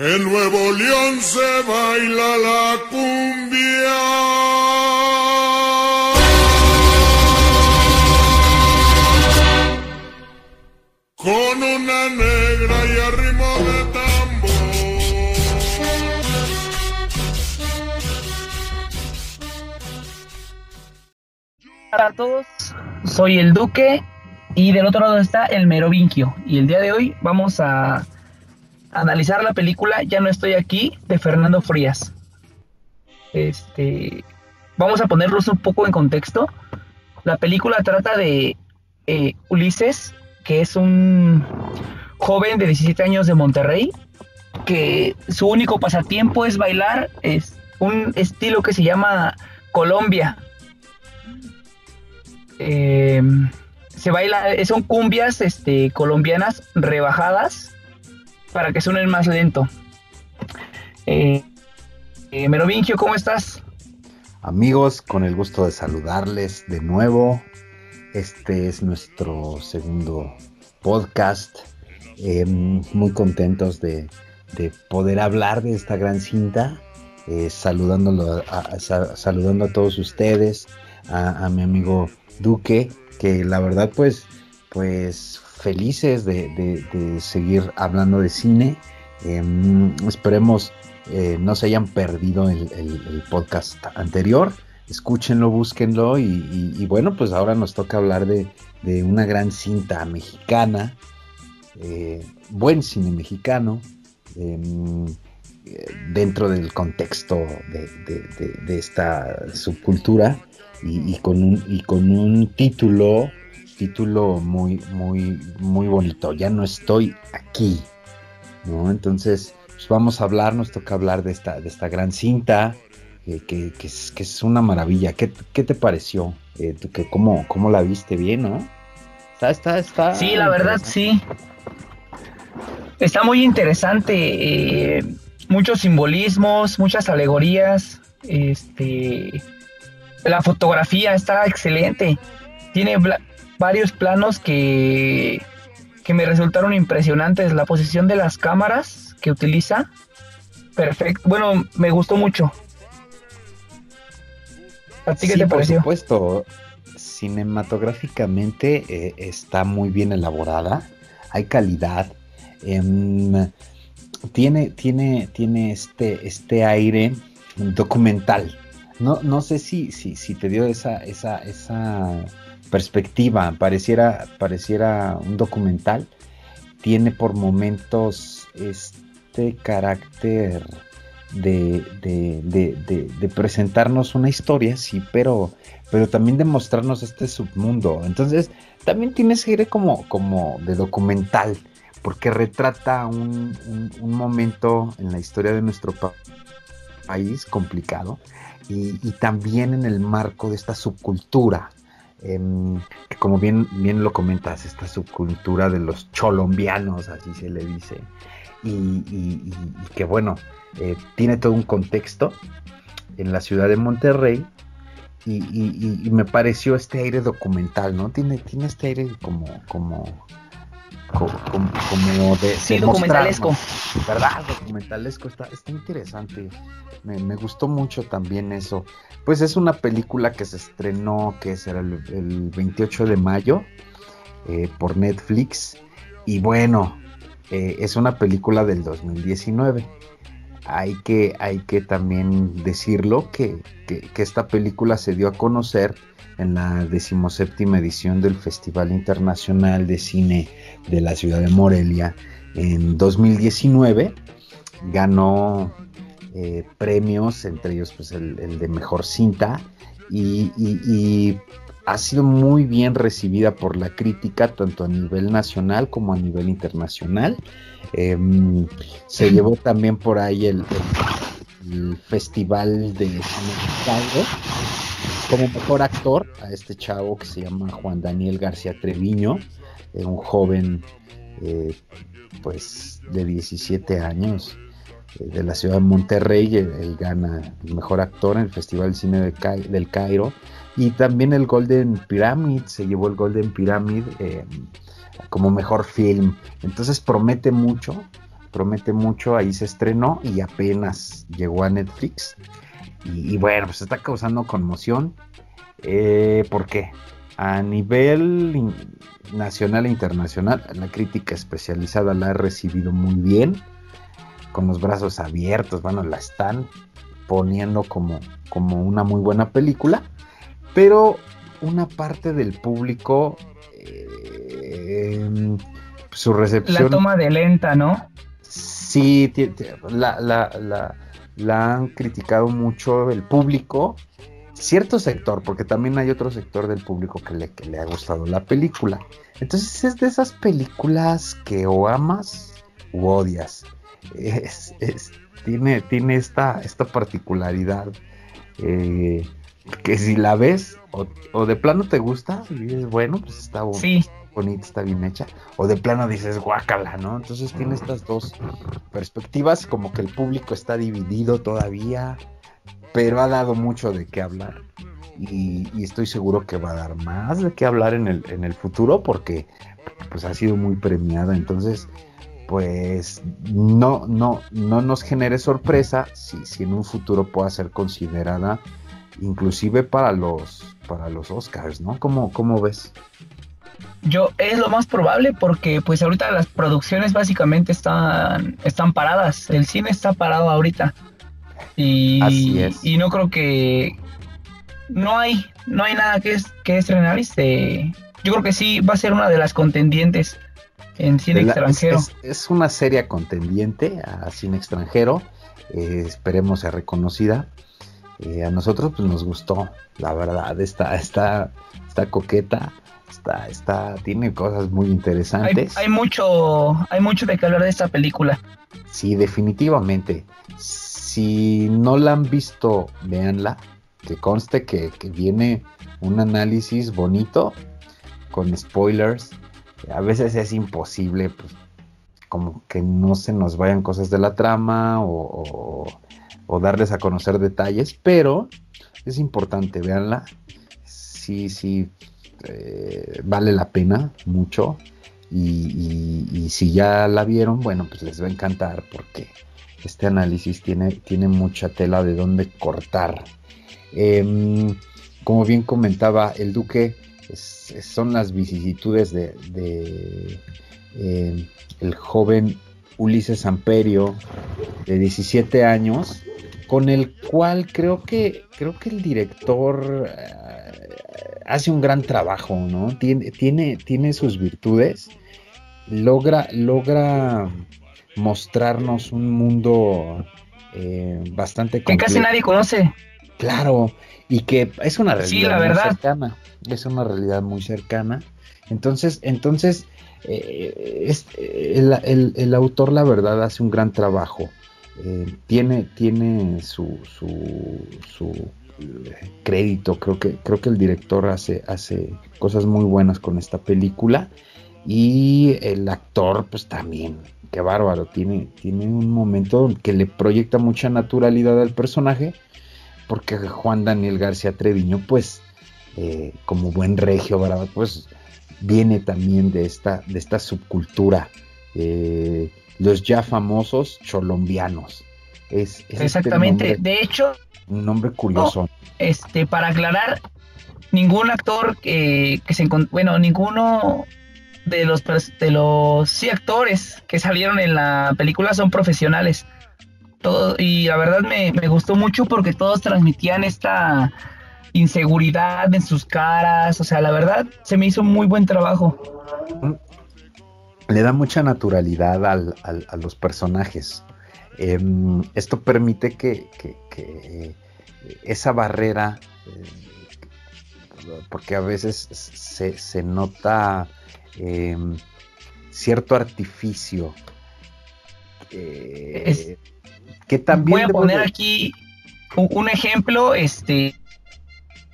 En Nuevo León se baila la cumbia. Con una negra y arrimo de tambor. Hola a todos, soy el Duque y del otro lado está el Merovinquio. Y el día de hoy vamos a analizar la película Ya no estoy aquí de Fernando Frías. Este, vamos a ponerlos un poco en contexto. La película trata de eh, Ulises, que es un joven de 17 años de Monterrey, que su único pasatiempo es bailar, es un estilo que se llama Colombia. Eh, se baila, son cumbias este, colombianas rebajadas para que suenen más lento. Eh, eh, Merovingio, ¿cómo estás? Amigos, con el gusto de saludarles de nuevo. Este es nuestro segundo podcast. Eh, muy contentos de, de, poder hablar de esta gran cinta. Eh, saludándolo a, saludando a todos ustedes, a, a, mi amigo Duque, que la verdad pues, pues felices de, de, seguir hablando de cine. Eh, esperemos eh, no se hayan perdido el, podcast anterior. Escúchenlo, búsquenlo y, bueno, pues ahora nos toca hablar de, de una gran cinta mexicana, eh, buen cine mexicano, em, dentro del contexto de, de esta subcultura y, con un, y con un título título muy, muy, muy bonito. Ya no estoy aquí. ¿no? Entonces, pues vamos a hablar, nos toca hablar de esta, de esta gran cinta, eh, que, que, es, que, es, una maravilla. ¿Qué, qué te pareció? Eh, ¿tú, que, cómo, ¿Cómo la viste? ¿Bien, no? Está, está, está. Sí, la verdad, sí. Está muy interesante. Eh, muchos simbolismos, muchas alegorías. Este. La fotografía está excelente. Tiene varios planos que, que me resultaron impresionantes. La posición de las cámaras que utiliza, perfecto. Bueno, me gustó mucho. ¿A ti qué sí, te pareció? Por supuesto, cinematográficamente eh, está muy bien elaborada, hay calidad. Eh, tiene, tiene, tiene este, este aire documental. No, no sé si, si, si te dio esa, esa, esa perspectiva, pareciera, pareciera un documental, tiene por momentos este carácter de, de, de, presentarnos una historia, sí, pero, pero también de mostrarnos este submundo. Entonces, también tiene ese como, como de documental, porque retrata un, un, momento en la historia de nuestro pa país complicado y también en el marco de esta subcultura eh, como bien, bien lo comentas, esta subcultura de los cholombianos, así se le dice, y, y que bueno, eh, tiene todo un contexto en la ciudad de Monterrey, y, me pareció este aire documental, ¿no? Tiene, tiene este aire como, como, como, como de, sí, de documentalesco. ¿Verdad? Documentalesco, está, está interesante. Me, me, gustó mucho también eso. Pues es una película que se estrenó, que será el, el 28 de mayo, eh, por Netflix. Y bueno, eh, es una película del 2019. Hay que, hay que también decirlo que, que, esta película se dio a conocer en la decimoséptima edición del Festival Internacional de Cine de la ciudad de Morelia en 2019. Ganó eh, premios, entre ellos pues el, de mejor cinta, y, y, ha sido muy bien recibida por la crítica, tanto a nivel nacional como a nivel internacional. Eh, se llevó también por ahí el, el, el Festival de Cine de como mejor actor a este chavo que se llama Juan Daniel García Treviño, eh, un joven eh, pues de 17 años eh, de la ciudad de Monterrey, él, él, gana el mejor actor en el Festival de Cine de del Cairo y también el Golden Pyramid, se llevó el Golden Pyramid como mejor film, entonces promete mucho, promete mucho, ahí se estrenó y apenas llegó a Netflix. Y, bueno, pues está causando conmoción. Eh, ¿Por qué? A nivel nacional e internacional, la crítica especializada la ha recibido muy bien, con los brazos abiertos, bueno, la están poniendo como, como una muy buena película, pero una parte del público, eh, su recepción... La toma de lenta, ¿no? Sí, la, la, la han criticado mucho el público, cierto sector, porque también hay otro sector del público que le, que le ha gustado la película. Entonces es de esas películas que o amas o odias. Es, tiene, tiene esta, esta particularidad eh, que si la ves o, de plano te gusta y dices, bueno, pues está bonita, está bien hecha, o de plano dices, guácala, ¿no? Entonces tiene estas dos perspectivas, como que el público está dividido todavía, pero ha dado mucho de qué hablar. Y, estoy seguro que va a dar más de qué hablar en el, en el futuro porque pues ha sido muy premiada. Entonces, pues no, no, no nos genere sorpresa si, si en un futuro pueda ser considerada inclusive para los, para los Oscars, ¿no? ¿Cómo, ¿Cómo ves? Yo es lo más probable porque pues ahorita las producciones básicamente están, están paradas, el cine está parado ahorita. Y, Así es. y no creo que no hay, no hay nada que, es, que estrenar. Este, yo creo que sí va a ser una de las contendientes en cine extranjero. Es, una serie contendiente a cine extranjero. Eh, esperemos sea reconocida. A nosotros pues, nos gustó, la verdad, está, está, está coqueta, está, está, tiene cosas muy interesantes. Hay, mucho, hay mucho de que hablar de esta película. Sí, definitivamente. Si no la han visto, véanla. Que conste que, viene un análisis bonito con spoilers. A veces es imposible, pues, como que no se nos vayan cosas de la trama o o darles a conocer detalles, pero es importante, véanla. Sí, sí, eh, vale la pena mucho. Y, si ya la vieron, bueno, pues les va a encantar porque este análisis tiene, tiene mucha tela de dónde cortar. Em, como bien comentaba el Duque, son las vicisitudes de, em, el joven Ulises Amperio, de 17 años, con el cual creo que creo que el director eh, hace un gran trabajo, ¿no? Tiene, tiene, tiene sus virtudes, logra, logra mostrarnos un mundo eh, bastante que casi nadie conoce. Claro, y que es una realidad muy cercana, es una realidad muy cercana. Entonces, entonces eh, el, el, autor, la verdad, hace un gran trabajo. Eh, tiene, tiene su, su, eh, crédito, creo que, creo que el director hace, hace cosas muy buenas con esta película y el actor pues también, qué bárbaro, tiene, tiene un momento que le proyecta mucha naturalidad al personaje porque Juan Daniel García Treviño pues eh, como buen regio, ¿verdad? Pues viene también de esta, de esta subcultura los ya famosos cholombianos. Es, Exactamente, de hecho... Un nombre curioso. este, para aclarar, ningún actor que, se encontró, bueno, ninguno de los, de los sí, actores que salieron en la película son profesionales. Todo, y la verdad me, me gustó mucho porque todos transmitían esta inseguridad en sus caras, o sea, la verdad se me hizo muy buen trabajo. Le da mucha naturalidad a los personajes. Em, esto permite que, esa barrera, eh, porque a veces se, nota em, cierto artificio, eh, que también... Voy a poner aquí un, ejemplo, este...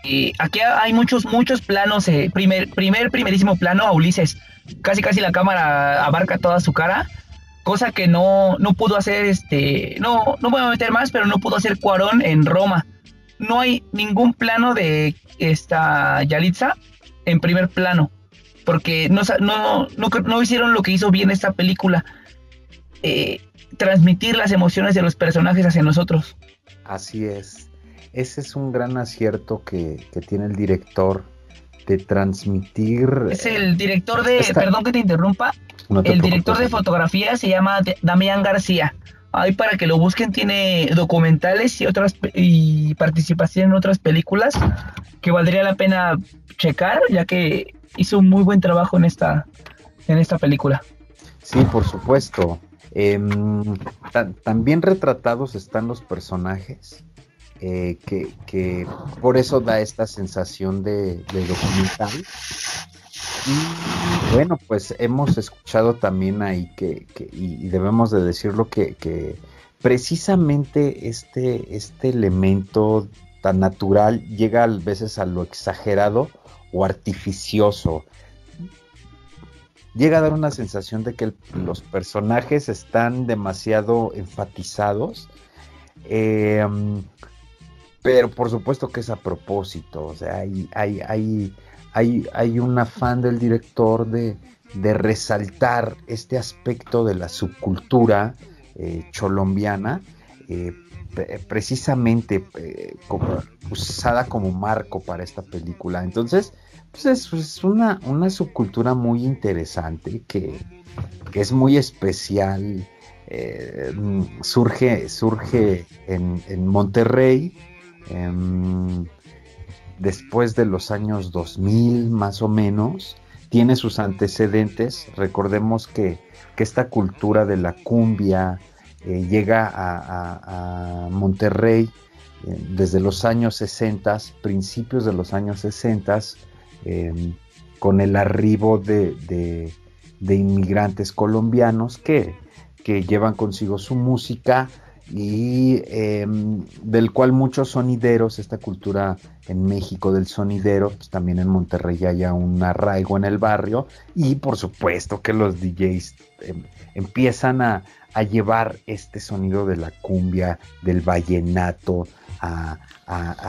Eh, aquí hay muchos, muchos planos, primer, primer, primerísimo plano a Ulises casi casi la cámara abarca toda su cara, cosa que no, no pudo hacer este, no, no voy a meter más, pero no pudo hacer Cuarón en Roma. No hay ningún plano de esta Yalitza en primer plano, porque no, no, no, no hicieron lo que hizo bien esta película. Eh, transmitir las emociones de los personajes hacia nosotros. Así es. Ese es un gran acierto que, tiene el director de transmitir. Es el director de, perdón que te interrumpa, el director de fotografía se llama Damián García. Ahí para que lo busquen tiene documentales y otras y participación en otras películas que valdría la pena checar, ya que hizo un muy buen trabajo en esta en esta película. Sí, por supuesto. Em, también retratados están los personajes, eh, que, por eso da esta sensación de, documental. Y bueno, pues hemos escuchado también ahí que, y, debemos de decirlo, que, precisamente este, este elemento tan natural llega a veces a lo exagerado o artificioso llega a dar una sensación de que los personajes están demasiado enfatizados. Em, pero por supuesto que es a propósito. O sea, hay, hay, hay, hay, hay un afán del director de, resaltar este aspecto de la subcultura eh, cholombiana. Eh, precisamente eh, usada como marco para esta película. Entonces, pues es, una, una, subcultura muy interesante que, es muy especial. Eh, surge surge en, Monterrey em, después de los años 2000 más o menos. Tiene sus antecedentes. Recordemos que, esta cultura de la cumbia eh, llega a, Monterrey eh, desde los años 60, principios de los años 60 Em, con el arribo de, inmigrantes colombianos que, llevan consigo su música y em, del cual muchos sonideros, esta cultura en México del sonidero, pues también en Monterrey hay un arraigo en el barrio y por supuesto que los DJs em, empiezan a, llevar este sonido de la cumbia, del vallenato a,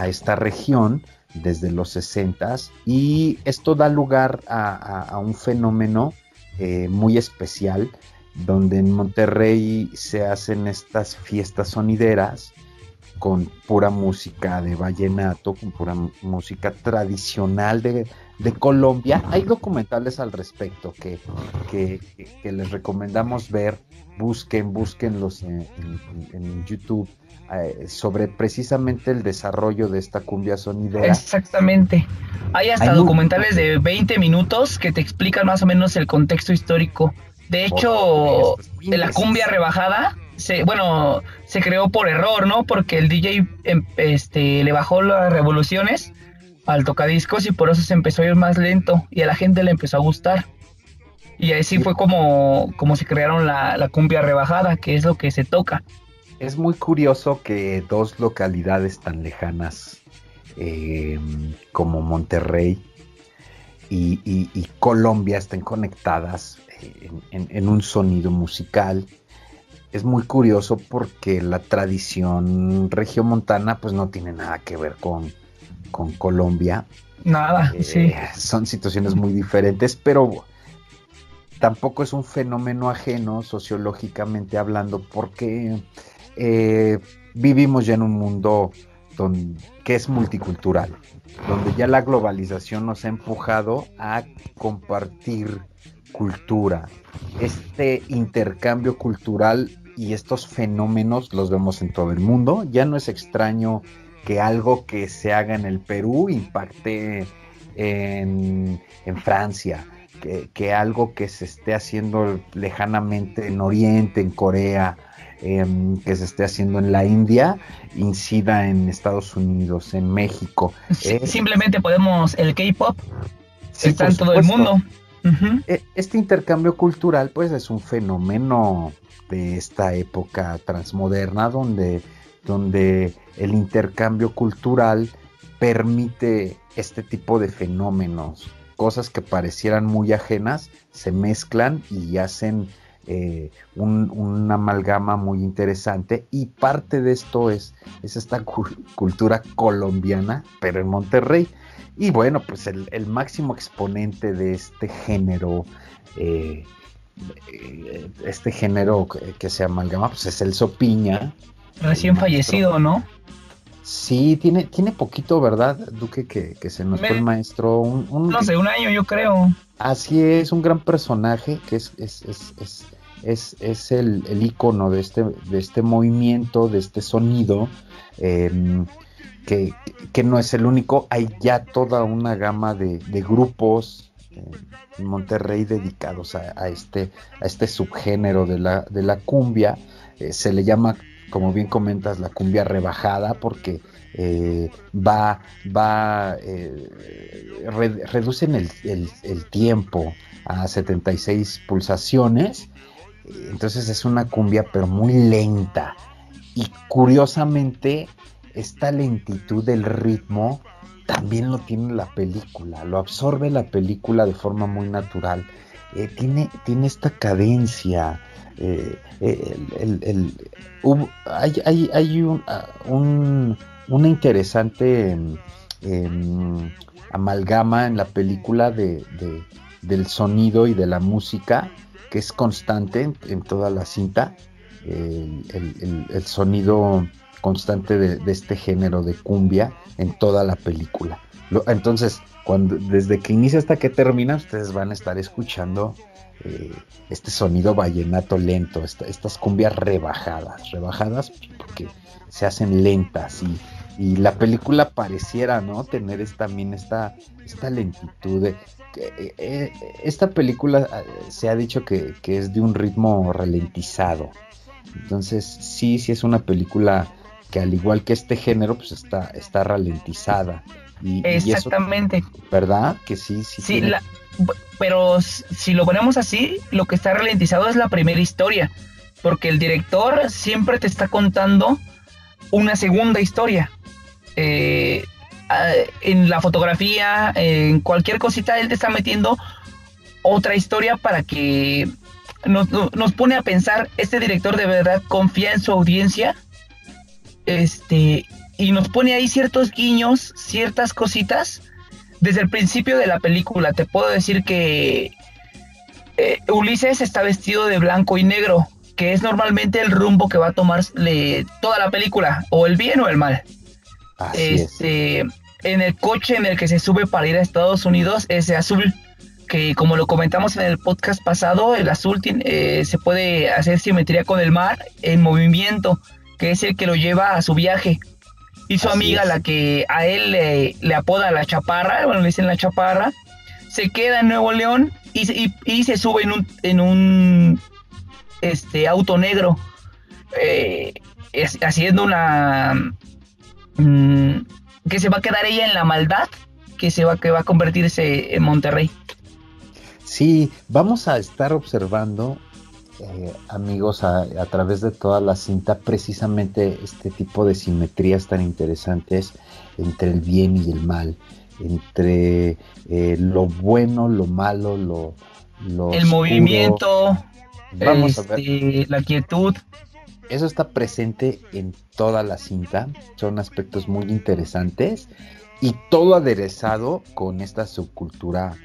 esta región desde los 60 y esto da lugar a, un fenómeno eh, muy especial donde en Monterrey se hacen estas fiestas sonideras con pura música de vallenato, con pura música tradicional de, Colombia. Hay documentales al respecto que, que, les recomendamos ver, busquen, búsquenlos en YouTube eh, sobre precisamente el desarrollo de esta cumbia sonidera. Exactamente. Hay hasta documentales de 20 minutos que te explican más o menos el contexto histórico. De hecho, la cumbia rebajada, se, bueno, se creó por error, ¿no? Porque el DJ em, este, le bajó las revoluciones al tocadiscos y por eso se empezó a ir más lento y a la gente le empezó a gustar. Y así fue como, como se crearon la, la cumbia rebajada, que es lo que se toca es muy curioso que dos localidades tan lejanas eh, como Monterrey y, Colombia estén conectadas en, un sonido musical. Es muy curioso porque la tradición regiomontana pues no tiene nada que ver con, Colombia. Nada, eh, sí. Son situaciones muy diferentes, pero tampoco es un fenómeno ajeno sociológicamente hablando porque eh, vivimos ya en un mundo que es multicultural, donde ya la globalización nos ha empujado a compartir cultura. Este intercambio cultural y estos fenómenos los vemos en todo el mundo. Ya no es extraño que algo que se haga en el Perú impacte en, Francia, que, que, algo que se esté haciendo lejanamente en Oriente, en Corea, Em, que se esté haciendo en la India incida en Estados Unidos, en México. Eh, simplemente podemos, el K-pop está en todo el mundo. E, este intercambio cultural, pues, es un fenómeno de esta época transmoderna donde, donde el intercambio cultural permite este tipo de fenómenos. Cosas que parecieran muy ajenas se mezclan y hacen eh, una amalgama muy interesante y parte de esto es, es esta cultura colombiana, pero en Monterrey. Y bueno, pues el, máximo exponente de este género, eh, este género que, se amalgama, pues es el Sopiña. Recién fallecido, ¿no? Sí, tiene, tiene poquito, ¿verdad, Duque? Que, se nos fue el maestro. Un, no sé, un año yo creo. Así es, un gran personaje que es, es, es, es, es el, el, icono de este, de este movimiento, de este sonido. Em, que, no es el único, hay ya toda una gama de, grupos en Monterrey dedicados a, este, a este subgénero de la, de la cumbia. Eh, se le llama como bien comentas, la cumbia rebajada, porque eh, va, va, eh, reducen el, tiempo a 76 pulsaciones, entonces es una cumbia pero muy lenta. Y curiosamente, esta lentitud del ritmo también lo tiene la película, lo absorbe la película de forma muy natural. Eh, tiene, tiene esta cadencia, eh, el, hay, hay, un, una interesante em, amalgama en la película de, del sonido y de la música que es constante en, toda la cinta. El, sonido constante de, este género de cumbia en toda la película. entonces, cuando, desde que inicia hasta que termina, ustedes van a estar escuchando eh, este sonido vallenato lento, estas cumbias rebajadas, rebajadas porque se hacen lentas y, la película pareciera, ¿no? Tener también esta, esta lentitud. De, esta película se ha dicho que, es de un ritmo ralentizado. Entonces, sí, sí es una película que al igual que este género, pues está, está ralentizada. Y, Exactamente. ¿Verdad? Que sí, sí. Sí, la, pero si lo ponemos así, lo que está ralentizado es la primera historia, porque el director siempre te está contando una segunda historia. Eh, en la fotografía, en cualquier cosita, él te está metiendo otra historia para que nos, nos, pone a pensar, este director de verdad confía en su audiencia, este, y nos pone ahí ciertos guiños, ciertas cositas desde el principio de la película te puedo decir que eh, Ulises está vestido de blanco y negro, que es normalmente el rumbo que va a tomar toda la película, o el bien o el mal. Este, En el coche en el que se sube para ir a Estados Unidos es de azul, que como lo comentamos en el podcast pasado, el azul eh, se puede hacer simetría con el mar en movimiento, que es el que lo lleva a su viaje. Y su amiga, la que a él le, apoda la chaparra, bueno, le dicen la chaparra, se queda en Nuevo León y, y, se sube en un, en un este, auto negro, eh, haciendo una... Mm, que se va a quedar ella en la maldad, que se va, que va a convertirse en Monterrey. Sí, vamos a estar observando eh, amigos, a, través de toda la cinta, precisamente este tipo de simetrías tan interesantes entre el bien y el mal, entre eh, lo bueno, lo malo, lo... el movimiento, Vamos a ver. Este, la quietud. Eso está presente en toda la cinta, son aspectos muy interesantes y todo aderezado con esta subcultura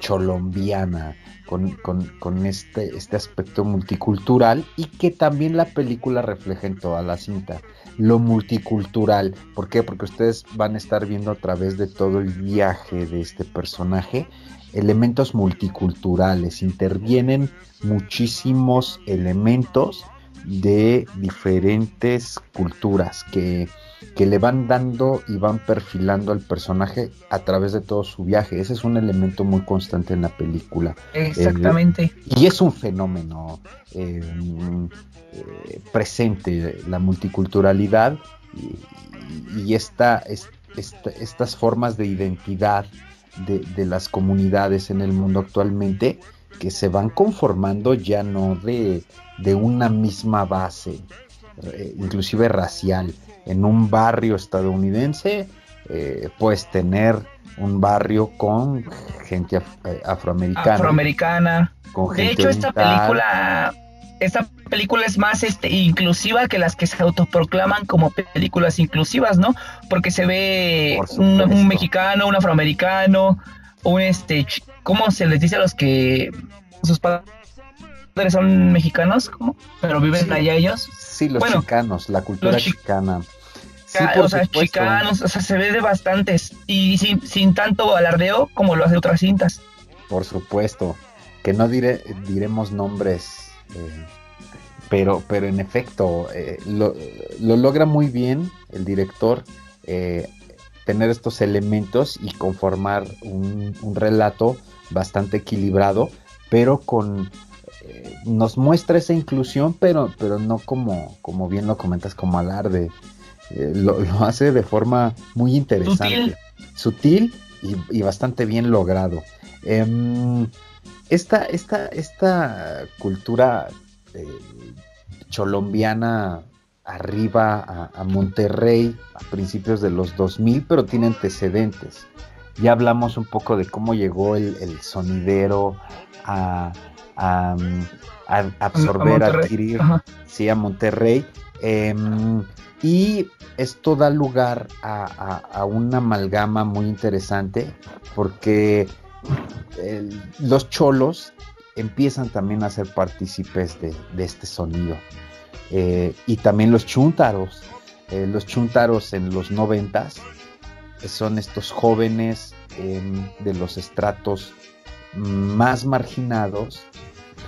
cholombiana, con, este, este aspecto multicultural y que también la película refleja en toda la cinta. Lo multicultural, ¿por qué? Porque ustedes van a estar viendo a través de todo el viaje de este personaje elementos multiculturales, intervienen muchísimos elementos de diferentes culturas que que le van dando y van perfilando al personaje a través de todo su viaje. Ese es un elemento muy constante en la película. Exactamente. y es un fenómeno eh, eh, presente, la multiculturalidad y, esta, estas formas de identidad de, las comunidades en el mundo actualmente que se van conformando ya no de, de una misma base, eh, inclusive racial, en un barrio estadounidense, eh, puedes tener un barrio con gente eh, afroamericana. Afroamericana. de hecho, esta película, esta película es más este, inclusiva que las que se autoproclaman como películas inclusivas, ¿no? Porque se ve un, mexicano, un afroamericano, un este, ¿cómo se les dice a los que sus padres padres son mexicanos, ¿cómo? Pero viven allá ellos. Sí, los chicanos, la cultura chicana. o sea, chicanos, o sea, se ve de bastantes y sin, sin tanto alardeo como lo hace otras cintas. Por supuesto, que no diré, diremos nombres, eh, pero, pero en efecto, eh, lo, logra muy bien el director eh, tener estos elementos y conformar un, relato bastante equilibrado, pero con nos muestra esa inclusión, pero, pero no como, como bien lo comentas, como alarde. Lo, hace de forma muy interesante. Sutil, y, bastante bien logrado. Em, esta, esta, esta cultura eh, cholombiana arriba a, Monterrey a principios de los 2000, pero tiene antecedentes. Ya hablamos un poco de cómo llegó el, sonidero a, absorber, a, adquirir, sí, a Monterrey. Em, y esto da lugar a, una amalgama muy interesante porque los cholos empiezan también a ser partícipes de, este sonido. Eh, y también los chuntaros. Eh, los chuntaros en los noventas son estos jóvenes em, de los estratos más marginados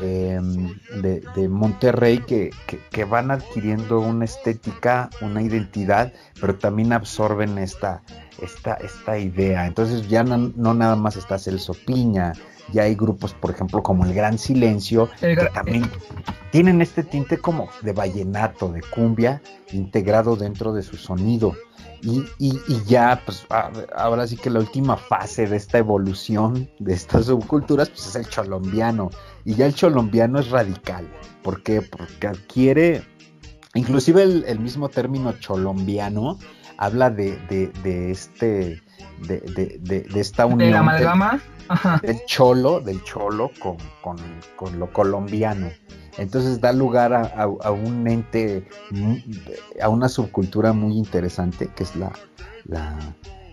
em, de, Monterrey que, van adquiriendo una estética, una identidad, pero también absorben esta, esta, esta idea. Entonces ya no, nada más está Celso Piña, ya hay grupos, por ejemplo, como El Gran Silencio, que también tienen este tinte como de vallenato, de cumbia, integrado dentro de su sonido. Y, y, ya, pues ahora sí que la última fase de esta evolución de estas subculturas, pues es el cholombiano. Y ya el cholombiano es radical. ¿Por qué? Porque adquiere, inclusive el, mismo término cholombiano habla de, de, este, de, de, esta unión. ¿De la amalgama? Del cholo, del cholo con, con lo colombiano. Entonces da lugar a, un ente, a una subcultura muy interesante que es la,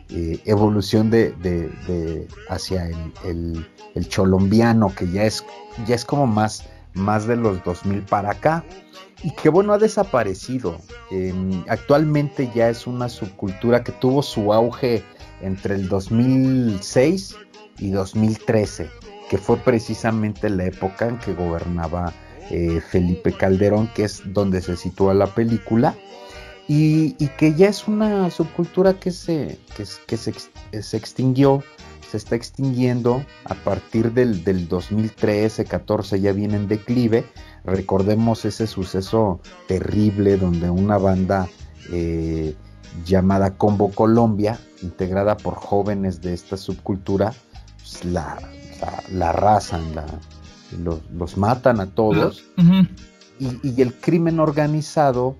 eh, evolución de, hacia el, cholombiano, que ya es, ya es como más, más de los 2000 para acá y que bueno ha desaparecido. Em, actualmente ya es una subcultura que tuvo su auge entre el 2006 y 2013, que fue precisamente la época en que gobernaba eh, Felipe Calderón, que es donde se sitúa la película, y, que ya es una subcultura que se, que, se, extinguió, se está extinguiendo a partir del, del 2013, 14 ya viene en declive. Recordemos ese suceso terrible donde una banda eh, llamada Combo Colombia, integrada por jóvenes de esta subcultura, pues, la, la, la arrasan, la, los, matan a todos. y, el crimen organizado,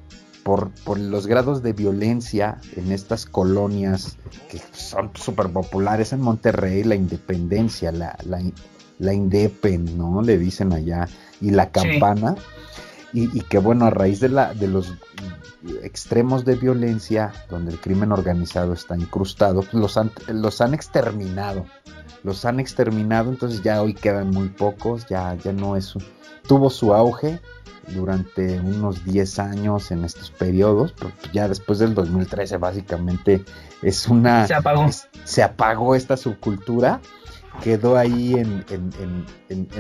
por, por, los grados de violencia en estas colonias que son súper populares en Monterrey, la independencia, la, la, la, Indepen, ¿no? Le dicen allá, y la campana. Y, que bueno, a raíz de, la, de los extremos de violencia, donde el crimen organizado está incrustado, pues los han, los han exterminado los han exterminado, entonces ya hoy quedan muy pocos, ya, ya no es tuvo su auge durante unos 10 años en estos periodos, pero ya después del 2013 básicamente es una... Se apagó. se apagó esta subcultura, quedó ahí en,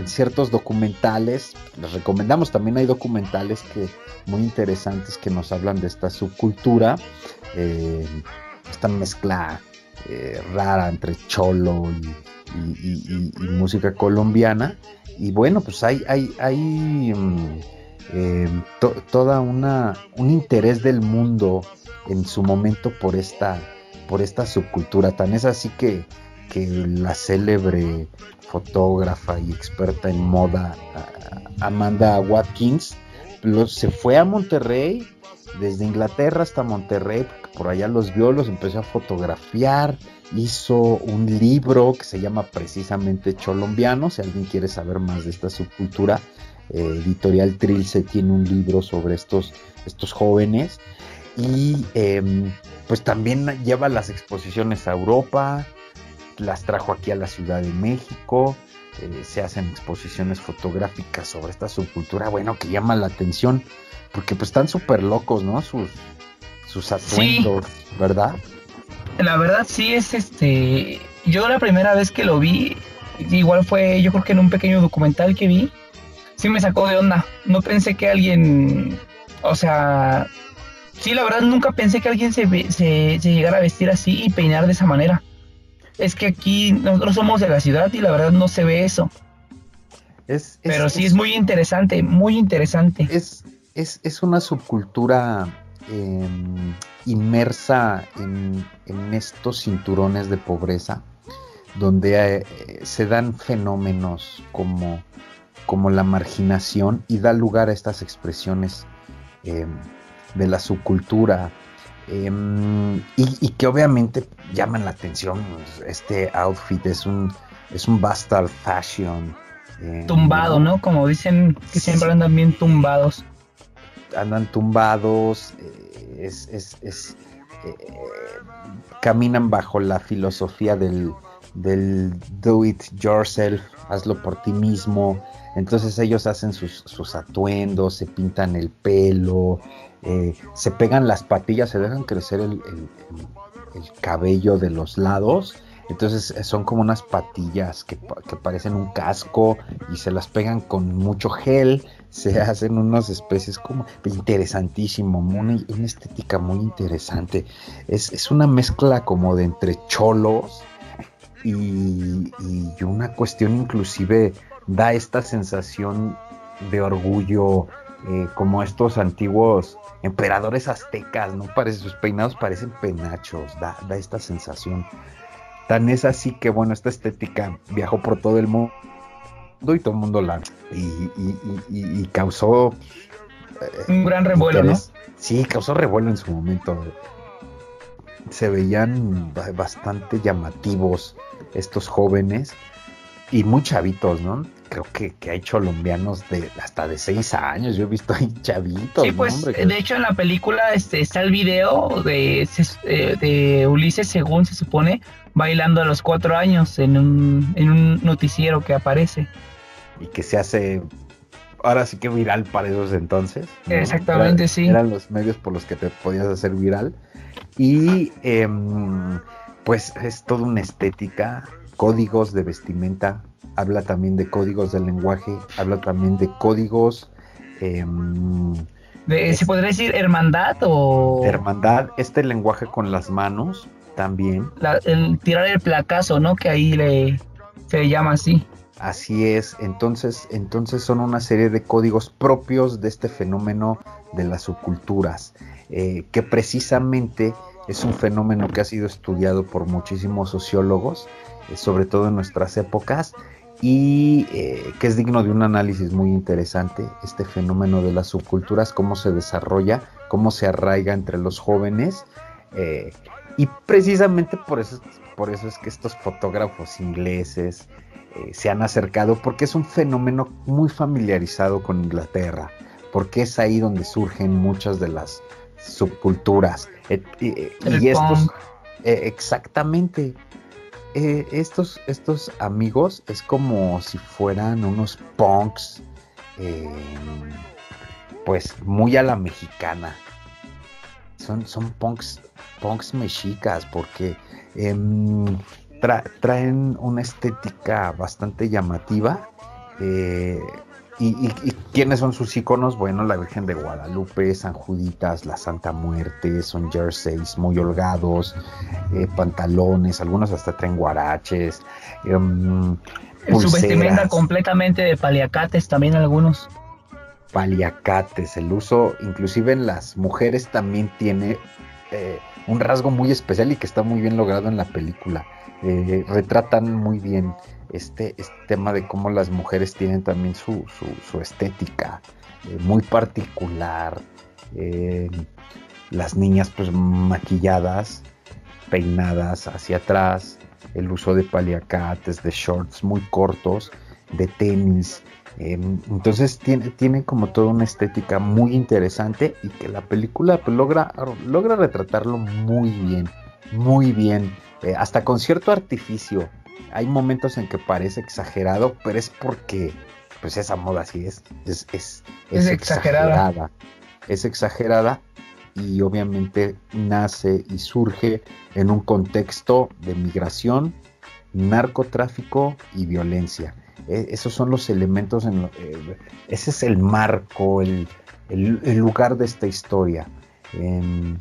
ciertos documentales, les recomendamos, también hay documentales que muy interesantes que nos hablan de esta subcultura, eh, esta mezcla eh, rara entre cholo y, música colombiana. Y bueno, pues hay, hay, hay em, toda una un interés del mundo en su momento por esta, por esta subcultura. Tan es así que, que la célebre fotógrafa y experta en moda Amanda Watkins se fue a Monterrey desde Inglaterra hasta Monterrey, por allá los vio, los empezó a fotografiar, hizo un libro que se llama precisamente Cholombiano, si alguien quiere saber más de esta subcultura, eh, Editorial Trilce tiene un libro sobre estos, estos jóvenes y em, pues también lleva las exposiciones a Europa, las trajo aquí a la Ciudad de México, eh, se hacen exposiciones fotográficas sobre esta subcultura, bueno, que llama la atención, porque pues están súper locos, ¿no? Sus, sus atuendos, ¿verdad? La verdad sí es este, yo la primera vez que lo vi, igual fue yo creo que en un pequeño documental que vi, sí me sacó de onda, no pensé que alguien, o sea, sí, la verdad nunca pensé que alguien se, se, se llegara a vestir así y peinar de esa manera es que aquí nosotros somos de la ciudad y la verdad no se ve eso. Es, Pero sí es, muy interesante, muy interesante. Es, es, una subcultura em, inmersa en, estos cinturones de pobreza, donde eh, se dan fenómenos como, como la marginación y da lugar a estas expresiones em, de la subcultura Em, y, que obviamente llaman la atención. Este outfit es un, es un bastard fashion. Em, Tumbado, ¿no? Como dicen que siempre andan bien tumbados. Andan tumbados, eh, es, eh, caminan bajo la filosofía del, del do it yourself, hazlo por ti mismo. Entonces ellos hacen sus, sus atuendos, se pintan el pelo, eh, se pegan las patillas, se dejan crecer el, cabello de los lados. Entonces eh, son como unas patillas que, parecen un casco y se las pegan con mucho gel. Se hacen unas especies como interesantísimo, una, estética muy interesante. Es, una mezcla como de entre cholos y, y una cuestión inclusive da esta sensación de orgullo eh, como estos antiguos emperadores aztecas, ¿no? Parece, sus peinados parecen penachos, da, esta sensación. Tan es así que, bueno, esta estética viajó por todo el mundo y todo el mundo la... y, causó... Eh, Un gran revuelo, ¿no? Sí, causó revuelo en su momento. Se veían bastante llamativos estos jóvenes y muy chavitos, ¿no? Creo que, que hay colombianos de hasta de seis años. Yo he visto ahí chavitos. Sí, pues de hecho en la película este, está el video de, eh, de Ulises, según se supone, bailando a los cuatro años en un, en un noticiero que aparece. Y que se hace ahora sí que viral para esos entonces. Exactamente, sí. Eran los medios por los que te podías hacer viral. Y em, pues es toda una estética, códigos de vestimenta habla también de códigos del lenguaje, habla también de códigos... Em, ¿Se podría decir hermandad o...? Hermandad, este lenguaje con las manos también. el tirar el placazo, ¿no? Que ahí le, se le llama así. Así es, entonces, entonces son una serie de códigos propios de este fenómeno de las subculturas, eh, que precisamente es un fenómeno que ha sido estudiado por muchísimos sociólogos, eh, sobre todo en nuestras épocas, y eh, que es digno de un análisis muy interesante, este fenómeno de las subculturas, cómo se desarrolla, cómo se arraiga entre los jóvenes. Eh, y precisamente por eso, por eso es que estos fotógrafos ingleses eh, se han acercado, porque es un fenómeno muy familiarizado con Inglaterra, porque es ahí donde surgen muchas de las subculturas. y estos, exactamente, eh, estos, estos amigos es como si fueran unos punks, eh, pues muy a la mexicana. Son, son punks, punks mexicas porque em, traen una estética bastante llamativa. Eh, ¿Y, quiénes son sus iconos? Bueno, la Virgen de Guadalupe, San Juditas, la Santa Muerte, son jerseys muy holgados, eh, pantalones, algunos hasta traen guaraches. Um, Su vestimenta completamente de paliacates también algunos. Paliacates, el uso, inclusive en las mujeres también tiene eh, un rasgo muy especial y que está muy bien logrado en la película. Eh, retratan muy bien este, este, tema de cómo las mujeres tienen también su, estética eh, muy particular. Eh, las niñas pues maquilladas, peinadas hacia atrás, el uso de paliacates, de shorts muy cortos, de tenis. entonces tiene, tiene, como toda una estética muy interesante y que la película pues, logra, logra retratarlo muy bien, muy bien, hasta con cierto artificio hay momentos en que parece exagerado, pero es porque pues esa moda sí es, es, es, exagerada. Es exagerada y obviamente nace y surge en un contexto de migración, narcotráfico y violencia. E, esos son los elementos, en eh, ese es el marco, el, lugar de esta historia. Em,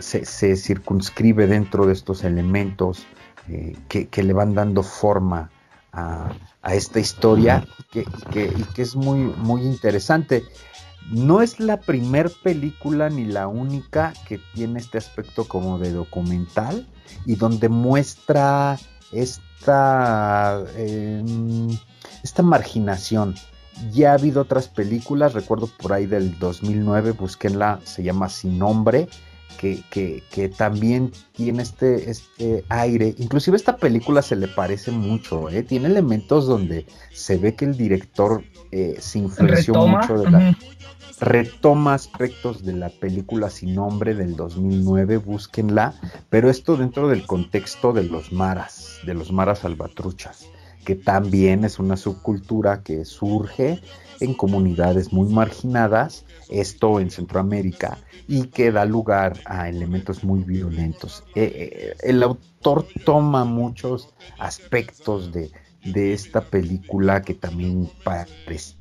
se, circunscribe dentro de estos elementos eh, que, le van dando forma a, esta historia que, y que es muy, muy interesante. No es la primer película ni la única que tiene este aspecto como de documental y donde muestra esta, em, esta marginación. Ya ha habido otras películas, recuerdo por ahí del 2009, búsquenla, se llama Sin Nombre, que, que, también tiene este, este aire. Inclusive esta película se le parece mucho, ¿eh? tiene elementos donde se ve que el director eh, se influenció mucho de la retoma aspectos de la película sin nombre del 2009, búsquenla, pero esto dentro del contexto de los maras, de los maras salvatruchas, que también es una subcultura que surge en comunidades muy marginadas, esto en Centroamérica, y que da lugar a elementos muy violentos. Eh, eh, el autor toma muchos aspectos de, de esta película que también parece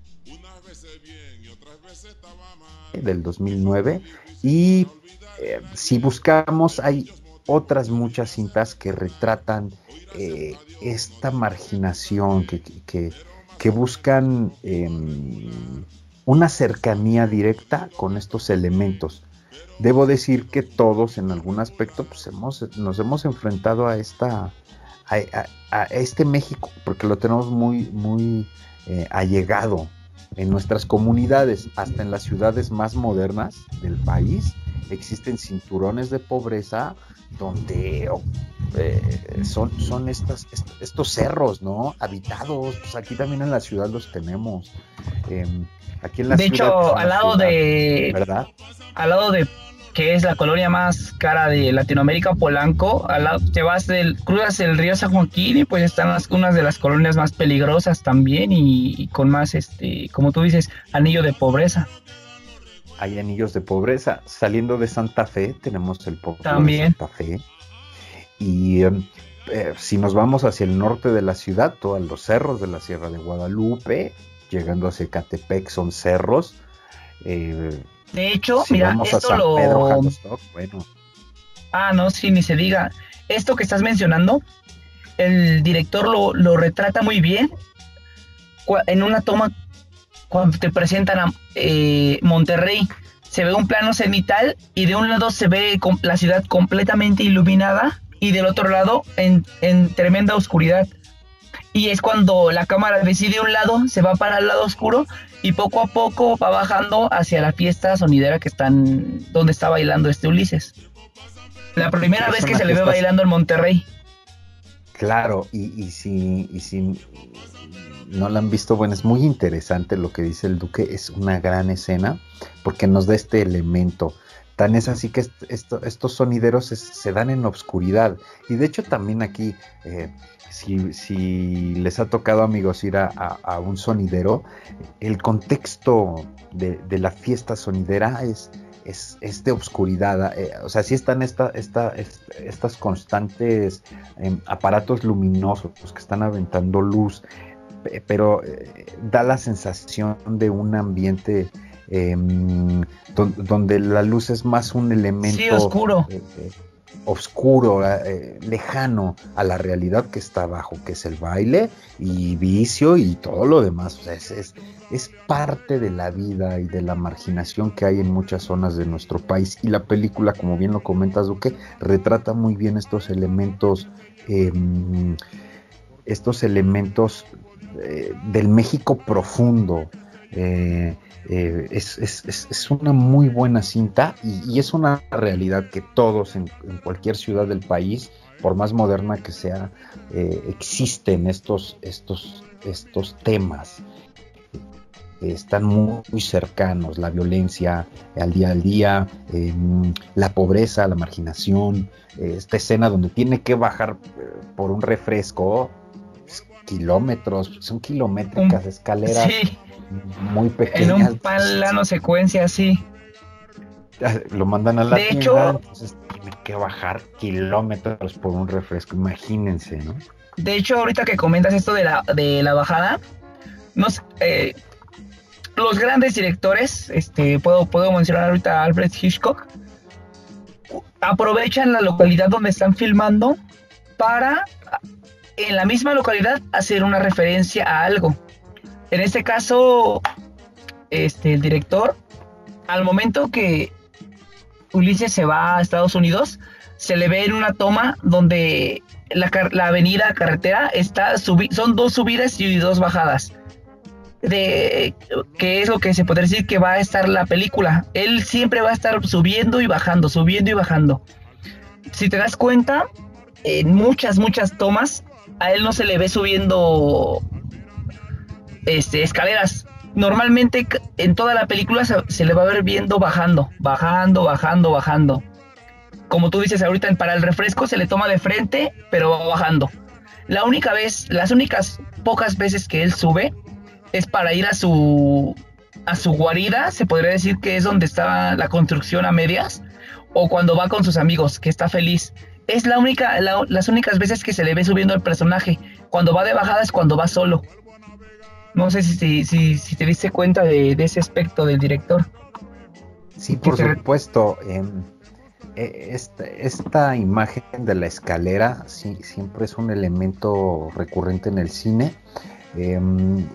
del 2009 y eh, si buscamos hay otras muchas cintas que retratan eh, esta marginación, que, que, buscan em, una cercanía directa con estos elementos. Debo decir que todos en algún aspecto pues hemos, nos hemos enfrentado a esta a, este México porque lo tenemos muy muy eh, allegado en nuestras comunidades, hasta en las ciudades más modernas del país, existen cinturones de pobreza donde oh, eh, son, son estas, estos cerros, ¿no? Habitados, pues aquí también en la ciudad los tenemos. Em, aquí en la de hecho, al lado de... ¿Verdad? Al lado de que es la colonia más cara de Latinoamérica, Polanco. Al lado, te vas del, cruzas el río San Joaquín y pues están las, unas de las colonias más peligrosas también y, con más, este, como tú dices, anillo de pobreza. Hay anillos de pobreza. Saliendo de Santa Fe tenemos el pueblo también. de Santa Fe. Y em, eh, si nos vamos hacia el norte de la ciudad, todos los cerros de la Sierra de Guadalupe, llegando hacia Catepec son cerros. Eh, de hecho, mira, esto lo. Ah, no, sí, ni se diga. Esto que estás mencionando, el director lo, retrata muy bien. En una toma, cuando te presentan a eh, Monterrey, se ve un plano cenital y de un lado se ve la ciudad completamente iluminada y del otro lado en, en tremenda oscuridad. Y es cuando la cámara decide un lado, se va para el lado oscuro y poco a poco va bajando hacia la fiesta sonidera que están donde está bailando este Ulises. La primera vez que se le ve bailando en Monterrey. Claro, y, y, si, y si no la han visto, bueno, es muy interesante lo que dice el Duque, es una gran escena porque nos da este elemento. Tan es así que estos sonideros se, dan en obscuridad. Y de hecho también aquí eh, si, les ha tocado amigos ir a, un sonidero, el contexto de, la fiesta sonidera es, es, de oscuridad. Eh, o sea, sí están esta, esta, estas constantes em, aparatos luminosos que están aventando luz, pero eh, da la sensación de un ambiente em, donde la luz es más un elemento oscuro. Eh, oscuro, eh, lejano a la realidad que está abajo, que es el baile y vicio y todo lo demás. O sea, es, es, parte de la vida y de la marginación que hay en muchas zonas de nuestro país. Y la película, como bien lo comentas, Duque, retrata muy bien estos elementos, em, estos elementos eh, del México profundo. Eh, eh, es, una muy buena cinta y, es una realidad que todos en, cualquier ciudad del país, por más moderna que sea, existen estos, estos, estos temas. están muy, cercanos, la violencia al día al día, la pobreza, la marginación, esta escena donde tiene que bajar por un refresco kilómetros, son kilométricas escaleras muy pequeñas. En un plano secuencia así. Lo mandan a la de hecho, entonces tiene que bajar kilómetros por un refresco, imagínense, ¿no? De hecho, ahorita que comentas esto de la, de la bajada, nos, eh, los grandes directores, este, puedo, puedo mencionar ahorita a Alfred Hitchcock, aprovechan la localidad donde están filmando para en la misma localidad hacer una referencia a algo. En este caso, este, el director, al momento que Ulises se va a Estados Unidos, se le ve en una toma donde la, la avenida carretera está son dos subidas y dos bajadas. De que es lo que se podría decir que va a estar la película. Él siempre va a estar subiendo y bajando, subiendo y bajando. Si te das cuenta, en muchas, muchas tomas, a él no se le ve subiendo este, escaleras. Normalmente en toda la película se, le va a ver viendo bajando, bajando, bajando, bajando. Como tú dices ahorita, para el refresco se le toma de frente, pero va bajando. La única vez, las únicas pocas veces que él sube es para ir a su a su guarida, se podría decir que es donde está la construcción a medias, o cuando va con sus amigos, que está feliz. Es la única, las únicas veces que se le ve subiendo al personaje. Cuando va de bajada es cuando va solo. No sé si, si, si te diste cuenta de, ese aspecto del director. Sí, por supuesto. Em, e, esta, imagen de la escalera sí, siempre es un elemento recurrente en el cine. Em,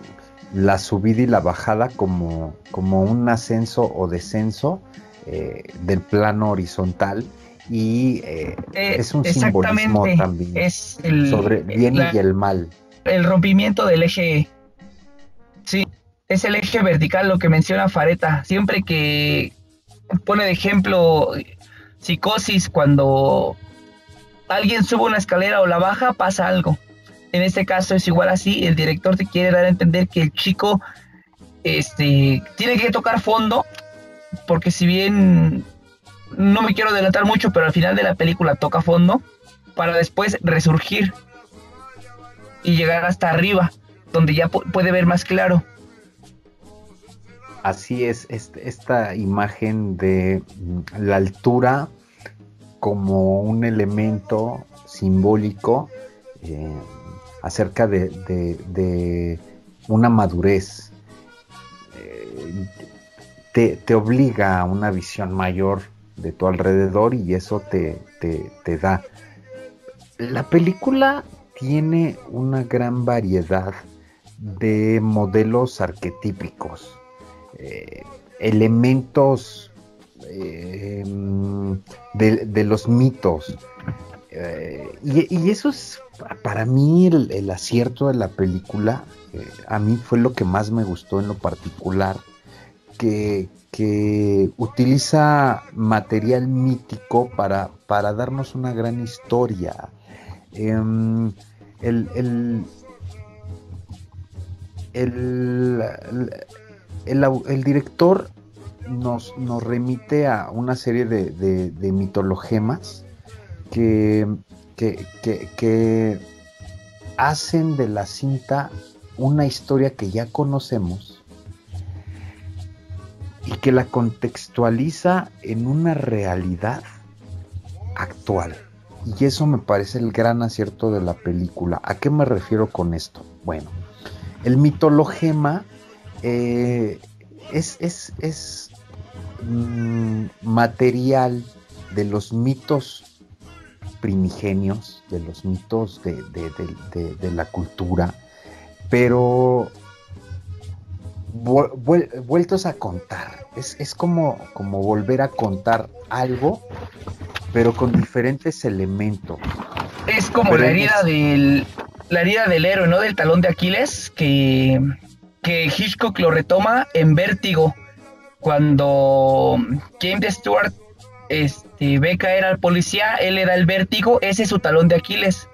la subida y la bajada como, como un ascenso o descenso eh, del plano horizontal y eh, eh, es un simbolismo también es sobre el bien y el mal. El rompimiento del eje Sí, es el eje vertical lo que menciona Fareta. Siempre que pone de ejemplo psicosis, cuando alguien sube una escalera o la baja, pasa algo. En este caso es igual así, el director te quiere dar a entender que el chico este, tiene que tocar fondo, porque si bien no me quiero adelantar mucho, pero al final de la película toca fondo, para después resurgir y llegar hasta arriba donde ya puede ver más claro. Así es, esta imagen de mm, la altura como un elemento simbólico eh, acerca de, una madurez. Eh, te, obliga a una visión mayor de tu alrededor y eso te, te da. La película tiene una gran variedad de modelos arquetípicos, eh, elementos eh, de, los mitos. Eh, y, eso es para mí el, acierto de la película. a mí fue lo que más me gustó en lo particular. Que, utiliza material mítico para, para, darnos una gran historia. Em, el, el, el, director nos, nos, remite a una serie de, mitologemas que, que, hacen de la cinta una historia que ya conocemos y que la contextualiza en una realidad actual. Y eso me parece el gran acierto de la película. ¿A qué me refiero con esto? Bueno, el mitologema eh, es, mm, material de los mitos primigenios, de los mitos de, la cultura, pero vueltos a contar. Es, como, como volver a contar algo, pero con diferentes elementos. Es como la herida del la herida del héroe, ¿no? Del talón de Aquiles, que, que Hitchcock lo retoma en Vértigo, cuando James Stewart este, ve caer al policía, él le da el vértigo, ese es su talón de Aquiles.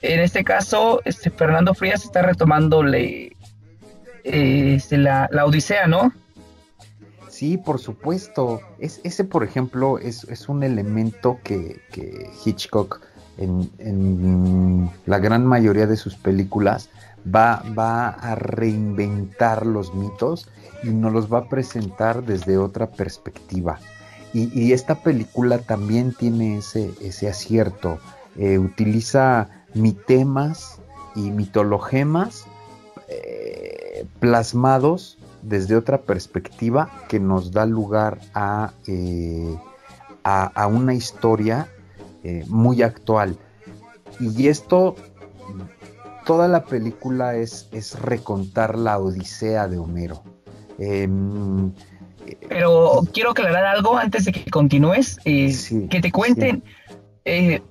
En este caso, este, Fernando Frías está retomándole este, la, Odisea, ¿no? Sí, por supuesto. Es, ese, por ejemplo, es, un elemento que, Hitchcock en, la gran mayoría de sus películas va, va a reinventar los mitos y nos los va a presentar desde otra perspectiva. Y, esta película también tiene ese, ese acierto. Eh, utiliza mitemas y mitologemas eh, plasmados desde otra perspectiva que nos da lugar a, eh, a, una historia muy actual. Y esto, toda la película es, es recontar la Odisea de Homero. Em, pero quiero aclarar algo antes de que continúes, eh, que te cuenten, eh,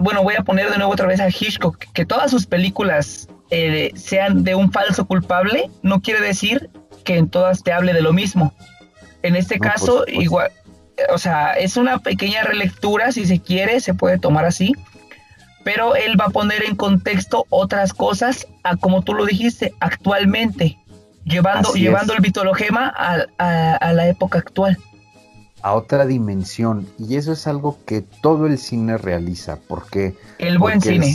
bueno, voy a poner de nuevo otra vez a Hitchcock, que todas sus películas eh, sean de un falso culpable, no quiere decir que en todas te hable de lo mismo. En este caso, igual, o sea, es una pequeña relectura, si se quiere, se puede tomar así, pero él va a poner en contexto otras cosas a como tú lo dijiste, actualmente llevando, llevando el mitologema a, la época actual. A otra dimensión. Y eso es algo que todo el cine realiza. Porque. El buen cine.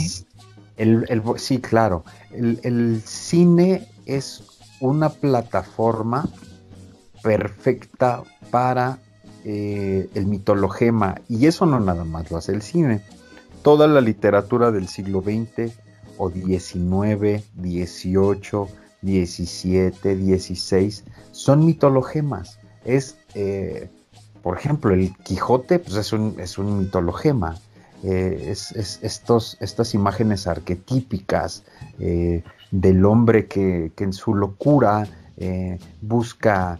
El, sí, claro. El, cine es una plataforma perfecta para eh, el mitologema. Y eso no nada más lo hace el cine. Toda la literatura del siglo XX o XIX, XVIII 17, 16, son mitologemas. Es, eh, por ejemplo, el Quijote pues es, un, es un mitologema. Eh, es, estos, estas imágenes arquetípicas eh, del hombre que, en su locura busca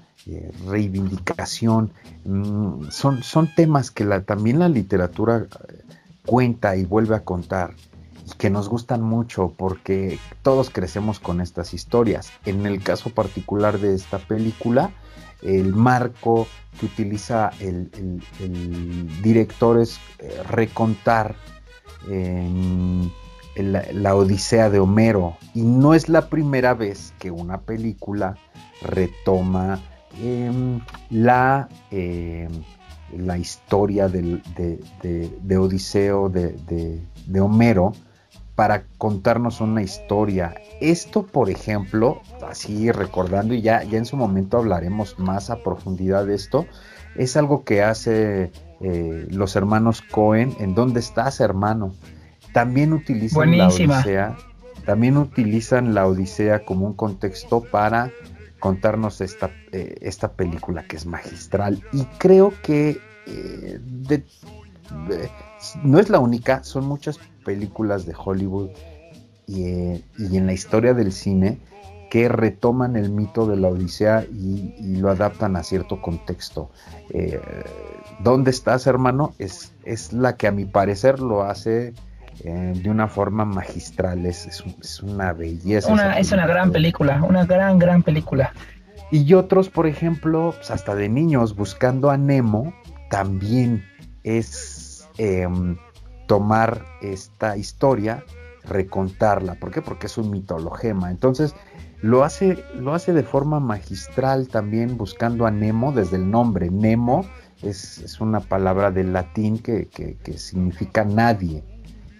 reivindicación, mm, son, son temas que la, también la literatura cuenta y vuelve a contar que nos gustan mucho porque todos crecemos con estas historias. En el caso particular de esta película, el marco que utiliza el, director es eh, recontar la, Odisea de Homero. Y no es la primera vez que una película retoma em, la, em, la historia de, Odiseo de Homero para contarnos una historia. Esto, por ejemplo, así recordando, y ya, ya en su momento hablaremos más a profundidad de esto, es algo que hace eh, los hermanos Cohen en ¿Dónde estás, hermano? También utilizan la Odisea, también utilizan la Odisea como un contexto para contarnos esta, eh, esta película que es magistral. Y creo que eh, no es la única, son muchas películas de Hollywood eh, y, en la historia del cine que retoman el mito de la Odisea y, lo adaptan a cierto contexto. Eh, ¿Dónde estás, hermano? Es, es, la que a mi parecer lo hace eh, de una forma magistral. Es, es, una belleza. es una gran película, una gran, gran película. Y otros, por ejemplo, pues, hasta de niños, buscando a Nemo, también es em, tomar esta historia, recontarla. ¿Por qué? Porque es un mitologema. Entonces, lo hace, lo hace de forma magistral también buscando a Nemo desde el nombre. Nemo es, una palabra del latín que, significa nadie.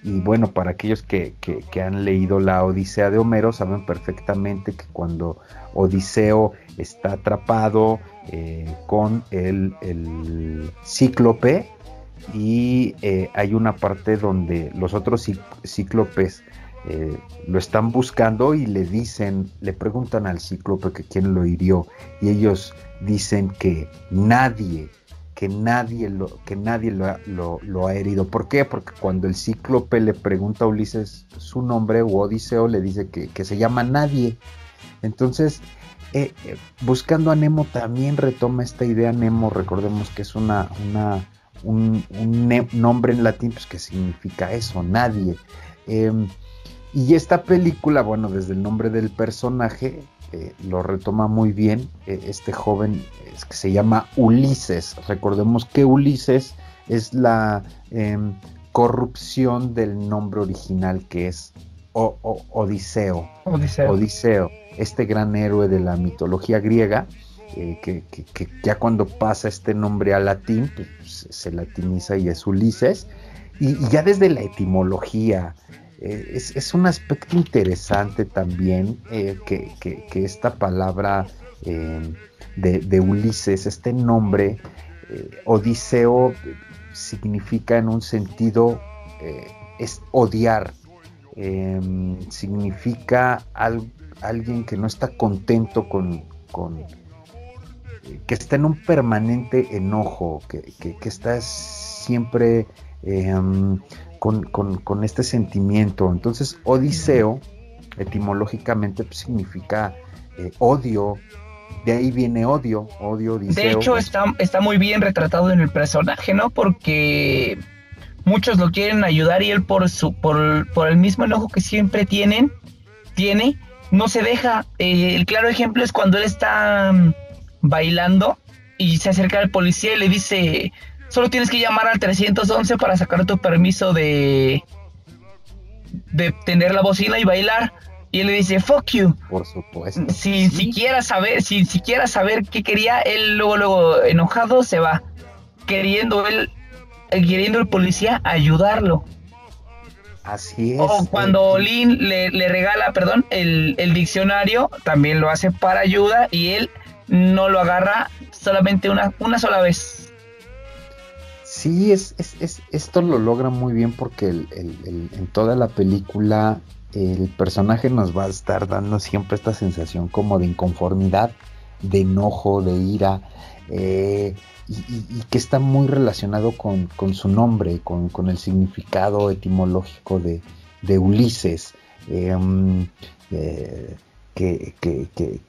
Y bueno, para aquellos que, han leído la Odisea de Homero, saben perfectamente que cuando Odiseo está atrapado eh, con el, el cíclope, y eh, hay una parte donde los otros cíclopes eh, lo están buscando y le dicen, le preguntan al cíclope que quién lo hirió y ellos dicen que nadie, que nadie lo, que nadie lo, ha herido. ¿Por qué? Porque cuando el cíclope le pregunta a Ulises su nombre o Odiseo le dice que, se llama nadie. Entonces, eh, buscando a Nemo también retoma esta idea. Nemo, recordemos que es una, una un, nombre en latín pues, que significa eso, nadie. Em, y esta película, bueno, desde el nombre del personaje, eh, lo retoma muy bien. Eh, este joven es que se llama Ulises. Recordemos que Ulises es la em, corrupción del nombre original que es Odiseo. Odiseo. este gran héroe de la mitología griega, eh, que, ya cuando pasa este nombre al latín, pues, se latiniza y es Ulises. Y, ya desde la etimología, eh, es, un aspecto interesante también eh, que, esta palabra de, de, Ulises, este nombre, Odiseo, significa en un sentido, es odiar, Em, significa alguien que no está contento con, que está en un permanente enojo, que, está siempre em, con, este sentimiento. Entonces, Odiseo, etimológicamente, pues, significa eh, odio. De ahí viene odio, odio, De hecho, está, está muy bien retratado en el personaje, ¿no? Porque muchos lo quieren ayudar y él por su por, por el mismo enojo que siempre tienen tiene no se deja eh, el claro ejemplo es cuando él está bailando y se acerca al policía y le dice solo tienes que llamar al 311 para sacar tu permiso de de tener la bocina y bailar y él le dice fuck you por supuesto si siquiera saber si siquiera saber qué quería él luego luego enojado se va queriendo él queriendo el policía ayudarlo. Así es. O cuando Lin le, regala, perdón, el, diccionario, también lo hace para ayuda y él no lo agarra solamente una, una sola vez. Sí, es, es, esto lo logra muy bien porque en toda la película el personaje nos va a estar dando siempre esta sensación como de inconformidad, de enojo, de ira. Eh, y, que está muy relacionado con, su nombre, con, el significado etimológico de, Ulises, em, eh, que,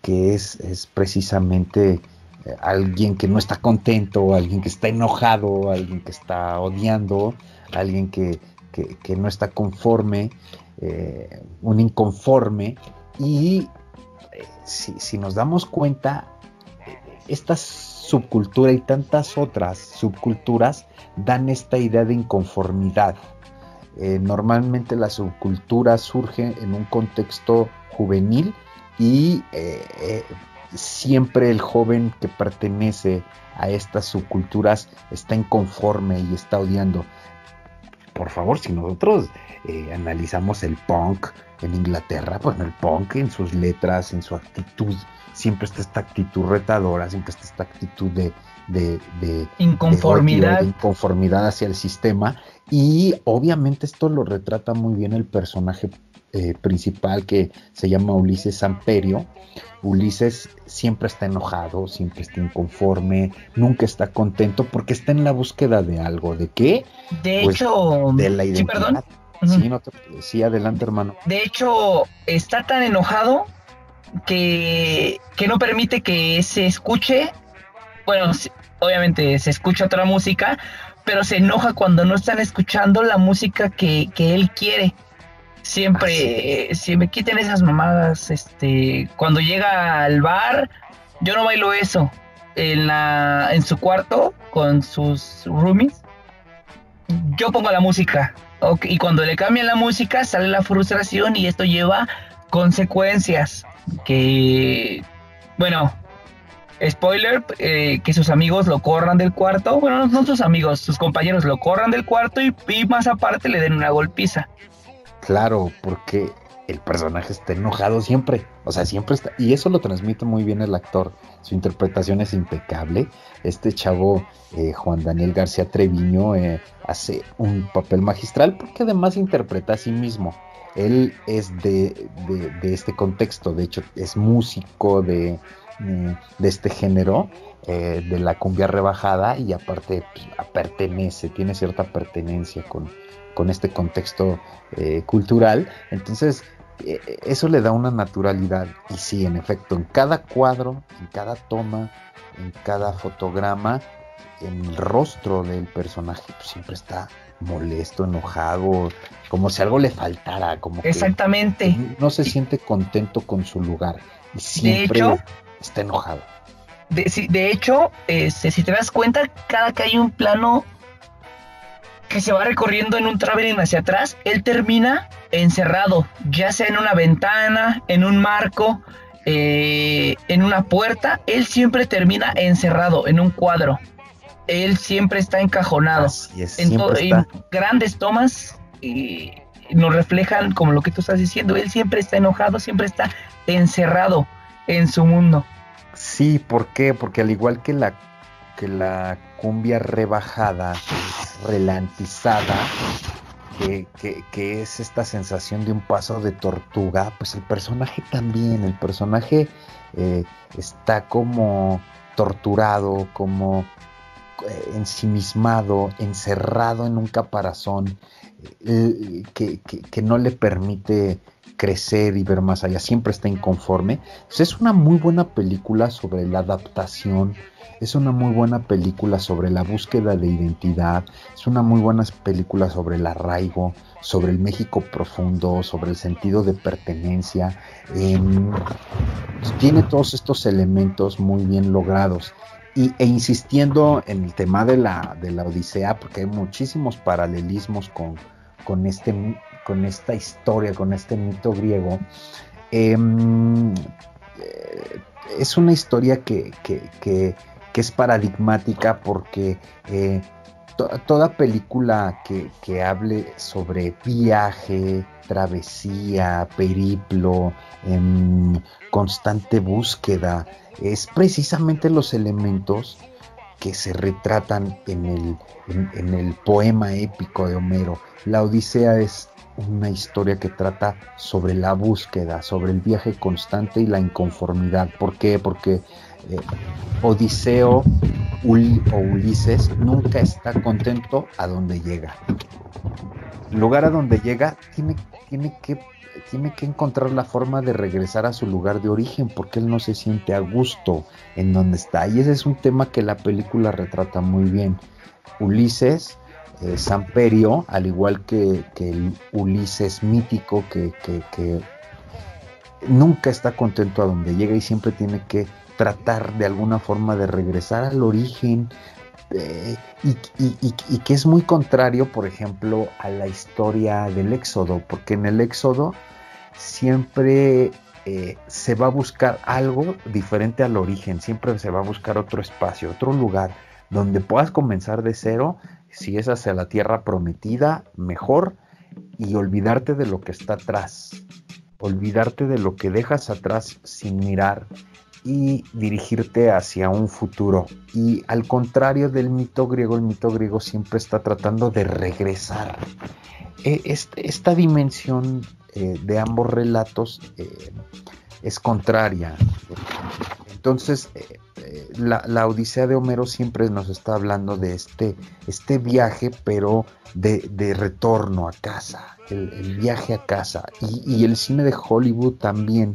es, precisamente eh, alguien que no está contento, alguien que está enojado, alguien que está odiando, alguien que, no está conforme, eh, un inconforme, y si, si nos damos cuenta, estas subcultura y tantas otras subculturas dan esta idea de inconformidad. Eh, normalmente la subcultura surge en un contexto juvenil y eh, eh, siempre el joven que pertenece a estas subculturas está inconforme y está odiando. Por favor, si nosotros analizamos el punk en Inglaterra, pues el punk en sus letras, en su actitud, siempre está esta actitud retadora, siempre está esta actitud de, de, inconformidad. inconformidad hacia el sistema. Y obviamente esto lo retrata muy bien el personaje eh, principal que se llama Ulises Amperio. Ulises siempre está enojado, siempre está inconforme, nunca está contento porque está en la búsqueda de algo. ¿De qué? De pues, hecho, de la identidad. Sí, perdón. Sí, no sí, adelante, hermano. De hecho, está tan enojado que, no permite que se escuche, bueno, obviamente se escucha otra música, pero se enoja cuando no están escuchando la música que, él quiere. Siempre, si me quiten esas mamadas, este, cuando llega al bar, yo no bailo eso. En, la, en su cuarto con sus roomies, yo pongo la música. y cuando le cambian la música, sale la frustración y esto lleva consecuencias que, bueno, spoiler, eh, que sus amigos lo corran del cuarto, bueno, no sus amigos, sus compañeros lo corran del cuarto y, más aparte le den una golpiza. Claro, porque el personaje está enojado siempre, o sea, siempre está, y eso lo transmite muy bien el actor, su interpretación es impecable, este chavo eh, Juan Daniel García Treviño eh, hace un papel magistral porque además interpreta a sí mismo, él es de, este contexto, de hecho es músico de, este género, eh, de la cumbia rebajada y aparte pues, pertenece, tiene cierta pertenencia con, este contexto eh, cultural. Entonces, eh, eso le da una naturalidad. Y sí, en efecto, en cada cuadro, en cada toma, en cada fotograma, en el rostro del personaje pues, siempre está molesto, enojado, como si algo le faltara, como Exactamente. no se siente contento con su lugar y siempre está enojado. De, hecho, este, si te das cuenta, cada que hay un plano que se va recorriendo en un traveling hacia atrás, él termina encerrado, ya sea en una ventana, en un marco, eh, en una puerta, él siempre termina encerrado en un cuadro. Él siempre está encajonado. en, grandes tomas y nos reflejan como lo que tú estás diciendo. Él siempre está enojado, siempre está encerrado en su mundo. Sí, ¿por qué? Porque al igual que la que la cumbia rebajada, relantizada, que, es esta sensación de un paso de tortuga, pues el personaje también, el personaje eh, está como torturado, como eh, ensimismado, encerrado en un caparazón eh, que, no le permite crecer y ver más allá, siempre está inconforme. Pues es una muy buena película sobre la adaptación es una muy buena película sobre la búsqueda de identidad, es una muy buena película sobre el arraigo, sobre el México profundo, sobre el sentido de pertenencia. Em, tiene todos estos elementos muy bien logrados. Y, e insistiendo en el tema de la, de la Odisea, porque hay muchísimos paralelismos con, con, este, con esta historia, con este mito griego. Em, eh, es una historia que, que que es paradigmática porque eh, toda película que, hable sobre viaje, travesía, periplo, en constante búsqueda, es precisamente los elementos que se retratan en el, en el poema épico de Homero. La Odisea es una historia que trata sobre la búsqueda, sobre el viaje constante y la inconformidad. ¿Por qué? Porque eh, Odiseo o Ulises nunca está contento a donde llega. El lugar a donde llega tiene, tiene, que, tiene que encontrar la forma de regresar a su lugar de origen porque él no se siente a gusto en donde está. Y ese es un tema que la película retrata muy bien. Ulises, eh, Samperio, al igual que, el Ulises mítico que, nunca está contento a donde llega y siempre tiene que tratar de alguna forma de regresar al origen eh, y, que es muy contrario, por ejemplo, a la historia del Éxodo, porque en el Éxodo siempre eh, se va a buscar algo diferente al origen, siempre se va a buscar otro espacio, otro lugar donde puedas comenzar de cero, si es hacia la tierra prometida, mejor, y olvidarte de lo que está atrás, olvidarte de lo que dejas atrás sin mirar y dirigirte hacia un futuro. Y al contrario del mito griego, el mito griego siempre está tratando de regresar. E, esta dimensión eh, de ambos relatos eh, es contraria. Entonces, eh, la, Odisea de Homero siempre nos está hablando de este, este viaje, pero de, retorno a casa, el, viaje a casa. Y, y, el cine de Hollywood también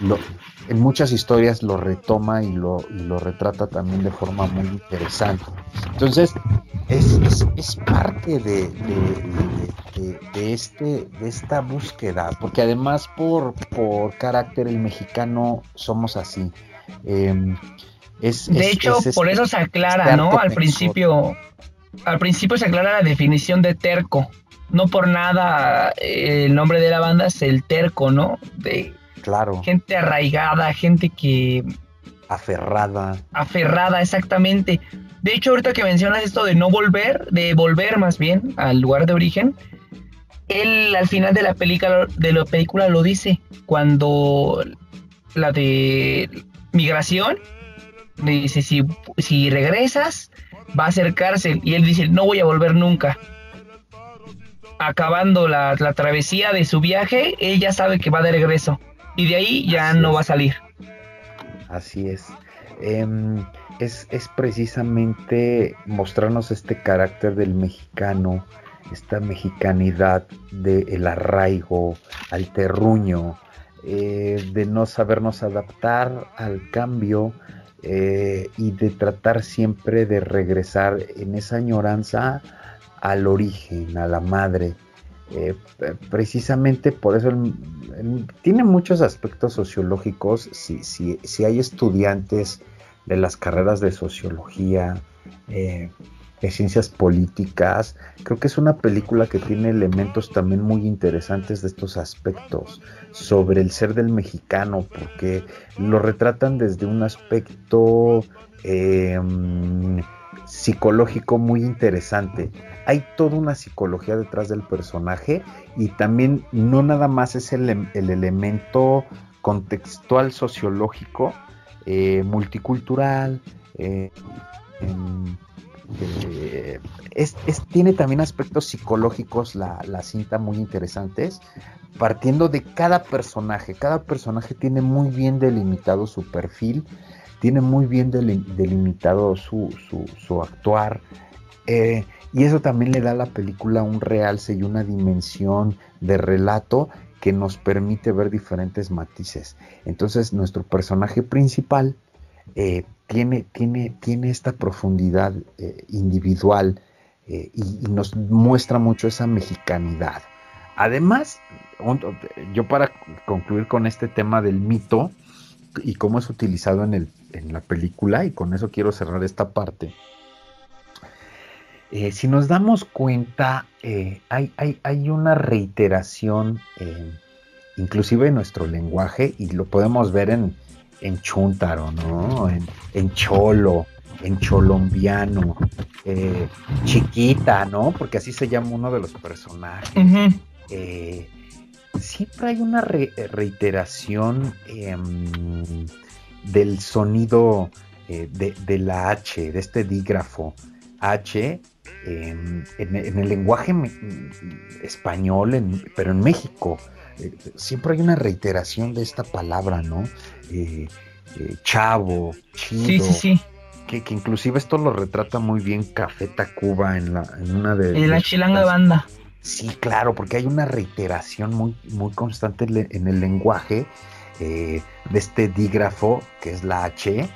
lo, en muchas historias lo retoma y lo, lo retrata también de forma muy interesante. Entonces, es, parte de, de, este, de esta búsqueda, porque además por, por carácter el mexicano somos así. Em, de hecho, por eso se aclara, ¿no? Al principio, al principio se aclara la definición de terco. No por nada eh, el nombre de la banda es el terco, ¿no? De, Claro. Gente arraigada, gente que... Aferrada. Aferrada, exactamente. De hecho, ahorita que mencionas esto de no volver, de volver más bien al lugar de origen, él al final de la película, de la película lo dice, cuando la de migración, le dice, si, si regresas, va a ser cárcel. Y él dice, no voy a volver nunca. Acabando la, la travesía de su viaje, él ya sabe que va de regreso y de ahí ya no va a salir. Así es. Em, es. es. precisamente mostrarnos este carácter del mexicano, esta mexicanidad del arraigo al terruño, eh, de no sabernos adaptar al cambio eh, y de tratar siempre de regresar en esa añoranza al origen, a la madre. Eh, precisamente por eso tiene muchos aspectos sociológicos. Si, hay estudiantes de las carreras de sociología, eh, de ciencias políticas. Creo que es una película que tiene elementos también muy interesantes de estos aspectos sobre el ser del mexicano, porque lo retratan desde un aspecto em, psicológico muy interesante. Hay toda una psicología detrás del personaje y también no nada más es el, el elemento contextual sociológico, eh, multicultural, eh, eh, tiene también aspectos psicológicos la, cinta muy interesantes, partiendo de cada personaje. Cada personaje tiene muy bien delimitado su perfil, tiene muy bien delimitado su, su, actuar. Y eso también le da a la película un realce y una dimensión de relato que nos permite ver diferentes matices. Entonces nuestro personaje principal eh, tiene, tiene, tiene, esta profundidad eh, individual eh, y, nos muestra mucho esa mexicanidad. Además, yo para concluir con este tema del mito y cómo es utilizado en, el, en la película, y con eso quiero cerrar esta parte, eh, si nos damos cuenta, eh, hay, hay, una reiteración, eh, inclusive en nuestro lenguaje, y lo podemos ver en, en Chuntaro, ¿no? En, Cholo, en Cholombiano, Chiquita, ¿no? Porque así se llama uno de los personajes. siempre hay una reiteración em, del sonido de, de, la H, de este dígrafo H en, el lenguaje español, pero en México. Eh, siempre hay una reiteración de esta palabra, ¿no? Eh, eh, chavo, chido. Sí, sí, sí. Que, inclusive esto lo retrata muy bien Café Tacuba en, la, en una de... En la chilanga banda. Sí, claro, porque hay una reiteración muy, muy constante en el lenguaje de este dígrafo, que es la H,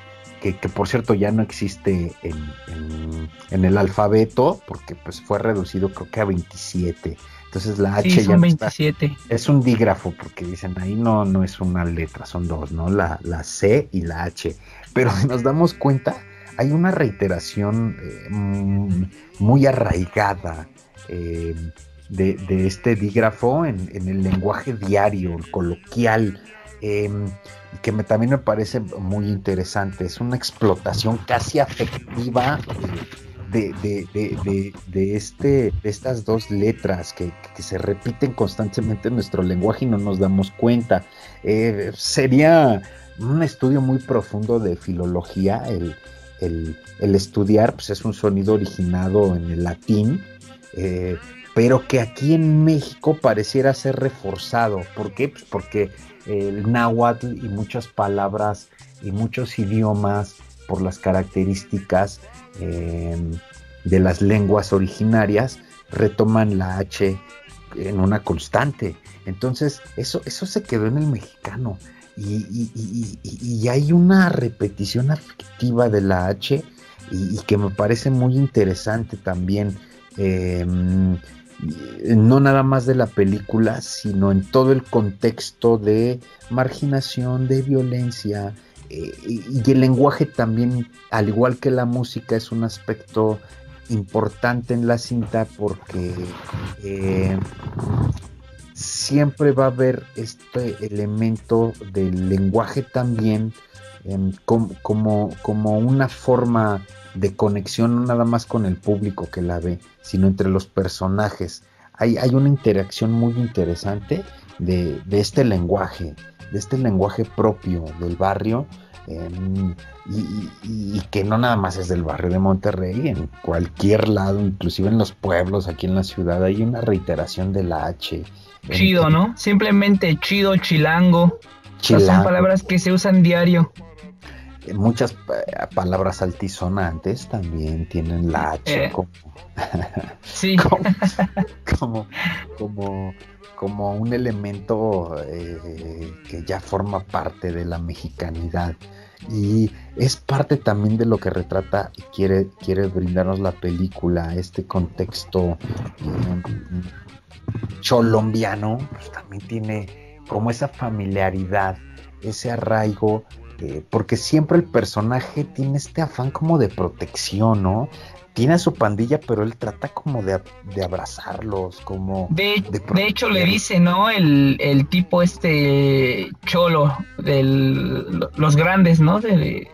que, por cierto ya no existe en, el alfabeto, porque pues fue reducido creo que a 27. Entonces la H ya 27. es un dígrafo, porque dicen ahí no, no es una letra, son dos, ¿no? La, la C y la H. Pero si nos damos cuenta, hay una reiteración eh, muy arraigada eh, de, este dígrafo en, en, el lenguaje diario, coloquial, Y que también me parece muy interesante. Es una explotación casi afectiva de, de, este, de estas dos letras que, se repiten constantemente en nuestro lenguaje y no nos damos cuenta. Eh, sería un estudio muy profundo de filología el, estudiar, pues es un sonido originado en el latín. Eh, pero que aquí en México pareciera ser reforzado. ¿Por qué? Pues porque el náhuatl y muchas palabras y muchos idiomas por las características em, de las lenguas originarias retoman la H en una constante. Entonces, eso, eso se quedó en el mexicano. Y, hay una repetición afectiva de la H y, que me parece muy interesante también. Em, no nada más de la película, sino en todo el contexto de marginación, de violencia, eh, y, el lenguaje también, al igual que la música, es un aspecto importante en la cinta porque eh, siempre va a haber este elemento del lenguaje también em, como, como una forma de conexión no nada más con el público que la ve, sino entre los personajes. Hay, hay una interacción muy interesante de, este lenguaje, de este lenguaje propio del barrio, em, y, que no nada más es del barrio de Monterrey, en cualquier lado, inclusive en los pueblos, aquí en la ciudad, hay una reiteración de la H. Chido, ¿no? Simplemente chido, chilango. chilango. Son palabras que se usan diario muchas eh, palabras altisonantes también tienen la H eh, como, sí. como, como, un elemento eh, que ya forma parte de la mexicanidad y es parte también de lo que retrata y quiere, quiere brindarnos la película, este contexto cholombiano, pues también tiene como esa familiaridad, ese arraigo eh, porque siempre el personaje tiene este afán como de protección, ¿no? tiene a su pandilla, pero él trata como de, abrazarlos, como... De, de, hecho le dice, ¿no? El, el tipo este cholo de los grandes, ¿no? De,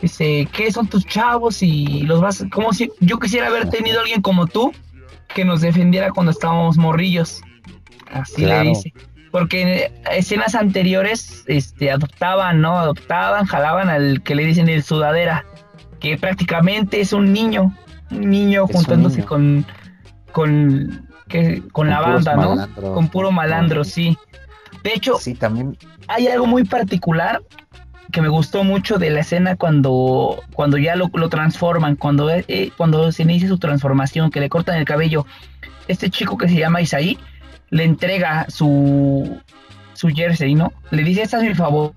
dice, ¿qué son tus chavos? Y los vas... Como si yo quisiera haber tenido alguien como tú que nos defendiera cuando estábamos morrillos. Así le dice. Porque en escenas anteriores este, adoptaban, ¿no? Adoptaban, jalaban al que le dicen el sudadera que prácticamente es un niño, un niño juntándose con con que, con, la banda, ¿no? Con puro malandro, sí. De hecho, sí, también hay algo muy particular que me gustó mucho de la escena cuando, cuando ya lo, transforman, cuando, eh, cuando se inicia su transformación, que le cortan el cabello. Este chico que se llama Isaí le entrega su, su jersey, ¿no? Le dice, esta es mi favor,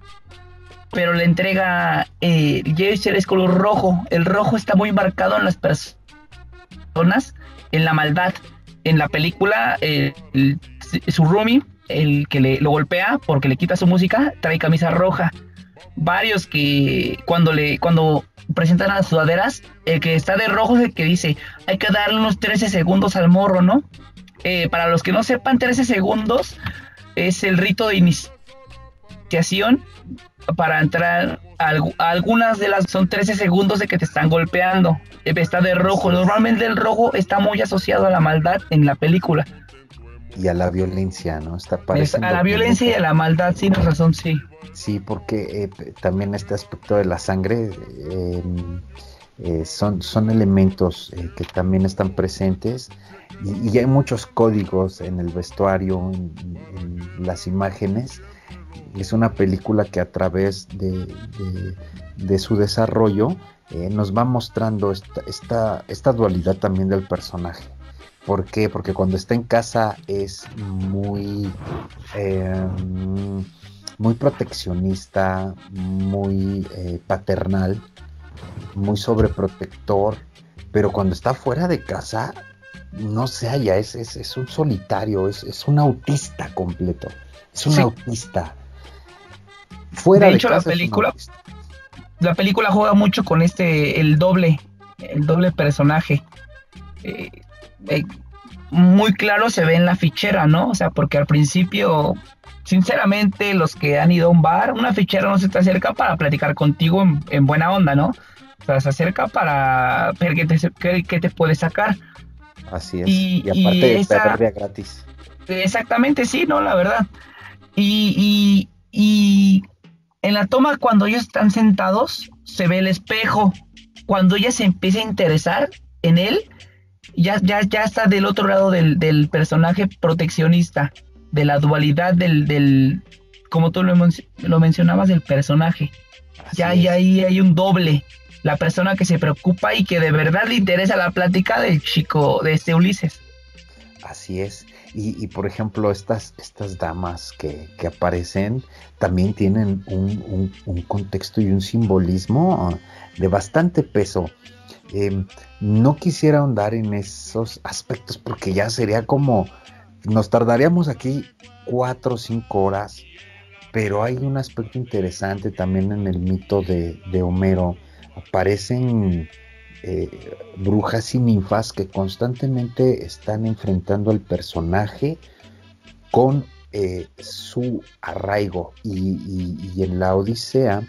pero le entrega eh, jersey es color rojo. El rojo está muy marcado en las personas, en la maldad. En la película, su roomie, el que le, lo golpea porque le quita su música, trae camisa roja. Varios que cuando le cuando presentan las sudaderas, el que está de rojo es el que dice, hay que darle unos 13 segundos al morro, ¿no? Eh, para los que no sepan, 13 segundos es el rito de iniciación para entrar a, algunas de las son 13 segundos de que te están golpeando. Está de rojo. Normalmente el rojo está muy asociado a la maldad en la película. Y a la violencia, ¿no? Está a la violencia y a la maldad, sí, no razón, sí. Sí, porque eh, también este aspecto de la sangre em, eh, son, son elementos eh, que también están presentes y, hay muchos códigos en el vestuario, en las imágenes es una película que a través de, su desarrollo eh, nos va mostrando esta, esta, dualidad también del personaje. ¿Por qué? Porque cuando está en casa es muy, em, muy proteccionista, muy paternal, muy sobreprotector, pero cuando está fuera de casa no se halla, es, es, un solitario, es, es, un autista completo, es un autista Fuera de, hecho, la película, la película juega mucho con este, el doble, el doble personaje. Eh, eh, muy claro se ve en la fichera, ¿no? O sea, porque al principio, sinceramente, los que han ido a un bar, una fichera no se te acerca para platicar contigo en, buena onda, ¿no? Se acerca para ver qué te, te puede sacar. Así es. Y, aparte esa, gratis. Exactamente, sí, ¿no? La verdad. y, y en la toma, cuando ellos están sentados, se ve el espejo. Cuando ella se empieza a interesar en él, ya, ya, ya está del otro lado del, personaje proteccionista, de la dualidad del, del como tú lo, lo mencionabas, del personaje. ya, ya ahí hay un doble. La persona que se preocupa y que de verdad le interesa la plática del chico, de este Ulises. Así es. Y, por ejemplo, estas, estas damas que, aparecen también tienen un, contexto y un simbolismo ah, de bastante peso. Em, no quisiera ahondar en esos aspectos porque ya sería como, nos tardaríamos aquí cuatro o cinco horas, pero hay un aspecto interesante también en el mito de, de Homero. Aparecen eh, brujas y ninfas que constantemente están enfrentando al personaje con eh, su arraigo. Y, en la Odisea,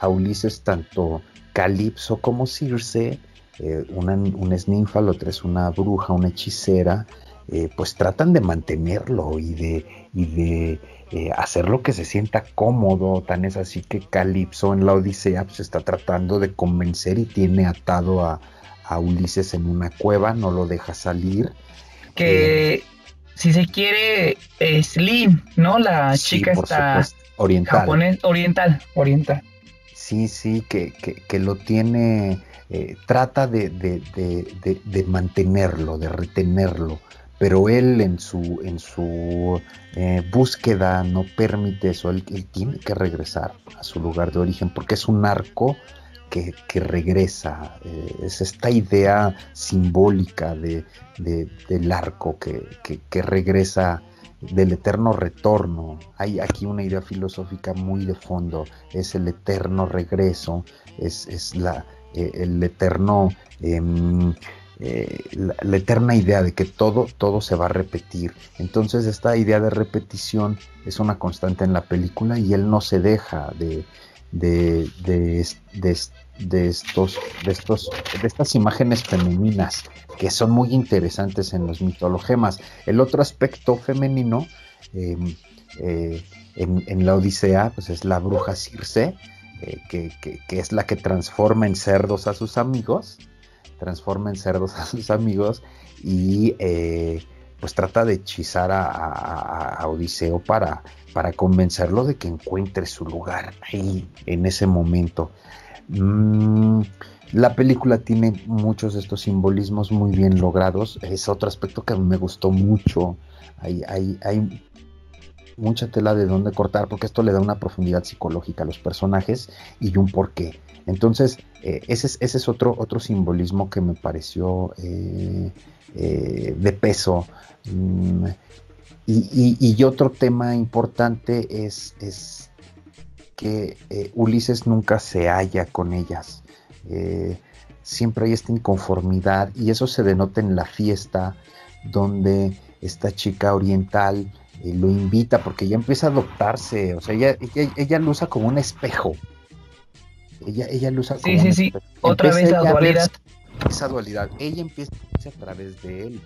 a Ulises, tanto Calipso como Circe, eh, una, es ninfa, la otra es una bruja, una hechicera, pues tratan de mantenerlo y de, y de eh, hacer lo que se sienta cómodo, tan es así que Calipso en la Odisea pues está tratando de convencer y tiene atado a, Ulises en una cueva, no lo deja salir. Que eh, si se quiere es Lin, ¿no? La chica está oriental. oriental, oriental. Sí, sí, que, que, lo tiene, eh, trata de, de mantenerlo, de retenerlo pero él en su, en su eh, búsqueda no permite eso, él, tiene que regresar a su lugar de origen porque es un arco que, regresa, eh, es esta idea simbólica de, del arco que, que, regresa del eterno retorno. Hay aquí una idea filosófica muy de fondo, es el eterno regreso, es, es la, el eterno em, la, eterna idea de que todo, todo se va a repetir. Entonces esta idea de repetición es una constante en la película y él no se deja de, de, de, de, estos, de, estos, de estas imágenes femeninas que son muy interesantes en los mitologemas. El otro aspecto femenino em, eh, en, la Odisea pues es la bruja Circe, eh, que, que, es la que transforma en cerdos a sus amigos, transforma en cerdos a sus amigos y eh, pues trata de hechizar a, Odiseo para, para convencerlo de que encuentre su lugar ahí en ese momento. Mm, la película tiene muchos de estos simbolismos muy bien logrados. Es otro aspecto que me gustó mucho. Hay, hay, hay mucha tela de dónde cortar porque esto le da una profundidad psicológica a los personajes y un porqué. Entonces, eh, ese, es, otro, otro simbolismo que me pareció eh, eh, de peso. Mm, y, otro tema importante es, que Ulises nunca se halla con ellas. siempre hay esta inconformidad y eso se denota en la fiesta donde esta chica oriental lo invita porque ya empieza a adoptarse, o sea, ella, ella, lo usa como un espejo. Ella, ella lo usa sí, sí, sí. Otra vez la dualidad. Esa dualidad. Ella empieza a través de él.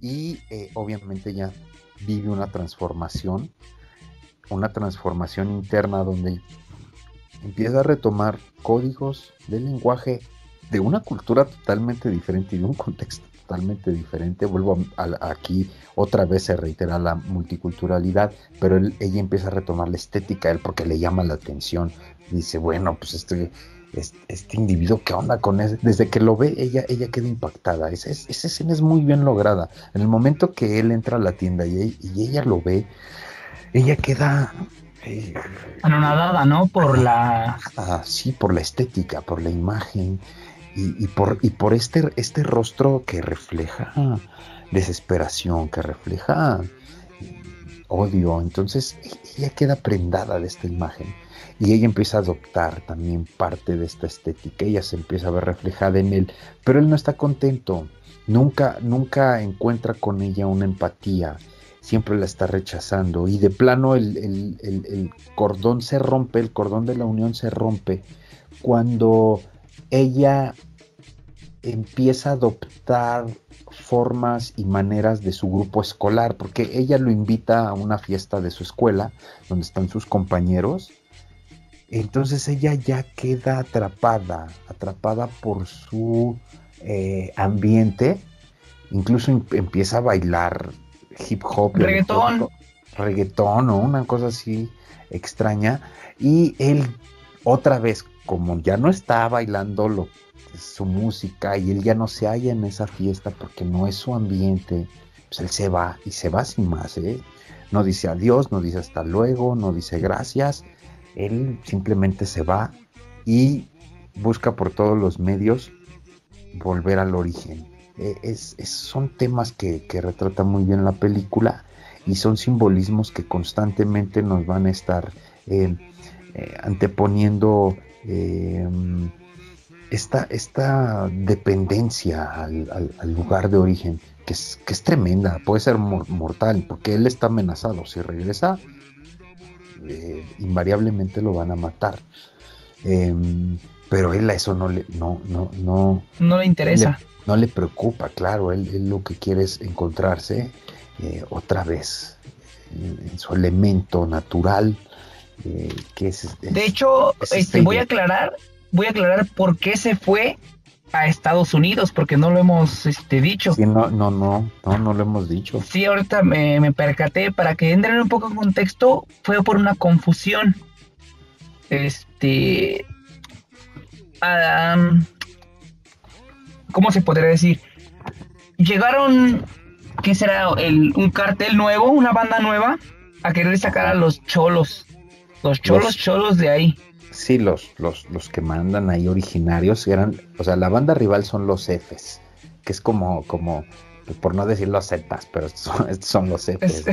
Y eh, obviamente ella vive una transformación, una transformación interna donde empieza a retomar códigos del lenguaje de una cultura totalmente diferente y de un contexto totalmente diferente. Vuelvo aquí, otra vez se reitera la multiculturalidad, pero ella empieza a retomar la estética a él porque le llama la atención. Dice, bueno, pues este, este, individuo, ¿qué onda con él? Desde que lo ve, ella, ella queda impactada. Esa, escena es muy bien lograda. En el momento que él entra a la tienda y, ella lo ve, ella queda eh, anonadada, ¿no? Por la. Sí, por la estética, por la imagen y, por, y por este, este rostro que refleja desesperación, que refleja odio. Entonces ella queda prendada de esta imagen y ella empieza a adoptar también parte de esta estética. Ella se empieza a ver reflejada en él, pero él no está contento. Nunca, nunca encuentra con ella una empatía. Siempre la está rechazando y de plano el, el cordón se rompe, el cordón de la unión se rompe cuando ella empieza a adoptar formas y maneras de su grupo escolar, porque ella lo invita a una fiesta de su escuela, donde están sus compañeros. Entonces ella ya queda atrapada, atrapada por su eh, ambiente, incluso em, empieza a bailar hip hop, reggaetón, reggaetón o una cosa así extraña, y él otra vez como ya no está bailando lo, su música y él ya no se halla en esa fiesta porque no es su ambiente, pues él se va y se va sin más, ¿eh? No dice adiós, no dice hasta luego, no dice gracias, él simplemente se va y busca por todos los medios volver al origen. E, es, son temas que, que retrata muy bien la película y son simbolismos que constantemente nos van a estar eh, eh, anteponiendo eh, esta, esta, dependencia al, lugar de origen, que es, que es tremenda, puede ser mortal, porque él está amenazado. Si regresa, eh, invariablemente lo van a matar. Em, pero él a eso no le, no, no, no, no le interesa. no le preocupa, claro, él, lo que quiere es encontrarse eh, otra vez en, su elemento natural, eh, de hecho, este, voy a aclarar, voy a aclarar por qué se fue a Estados Unidos, porque no lo hemos este, dicho. Sí, no, no, no, no, no lo hemos dicho. Sí, ahorita me, percaté, para que entren un poco en contexto, fue por una confusión. Este. ¿Cómo se podría decir? Llegaron, ¿qué será? El, un cartel nuevo, una banda nueva, a querer sacar a los cholos los cholos, cholos de ahí. Sí, los, los, los que mandan ahí originarios eran, o sea, la banda rival son los Fs, que es como, como, por no decir los Zetas, pero estos son, los Fs.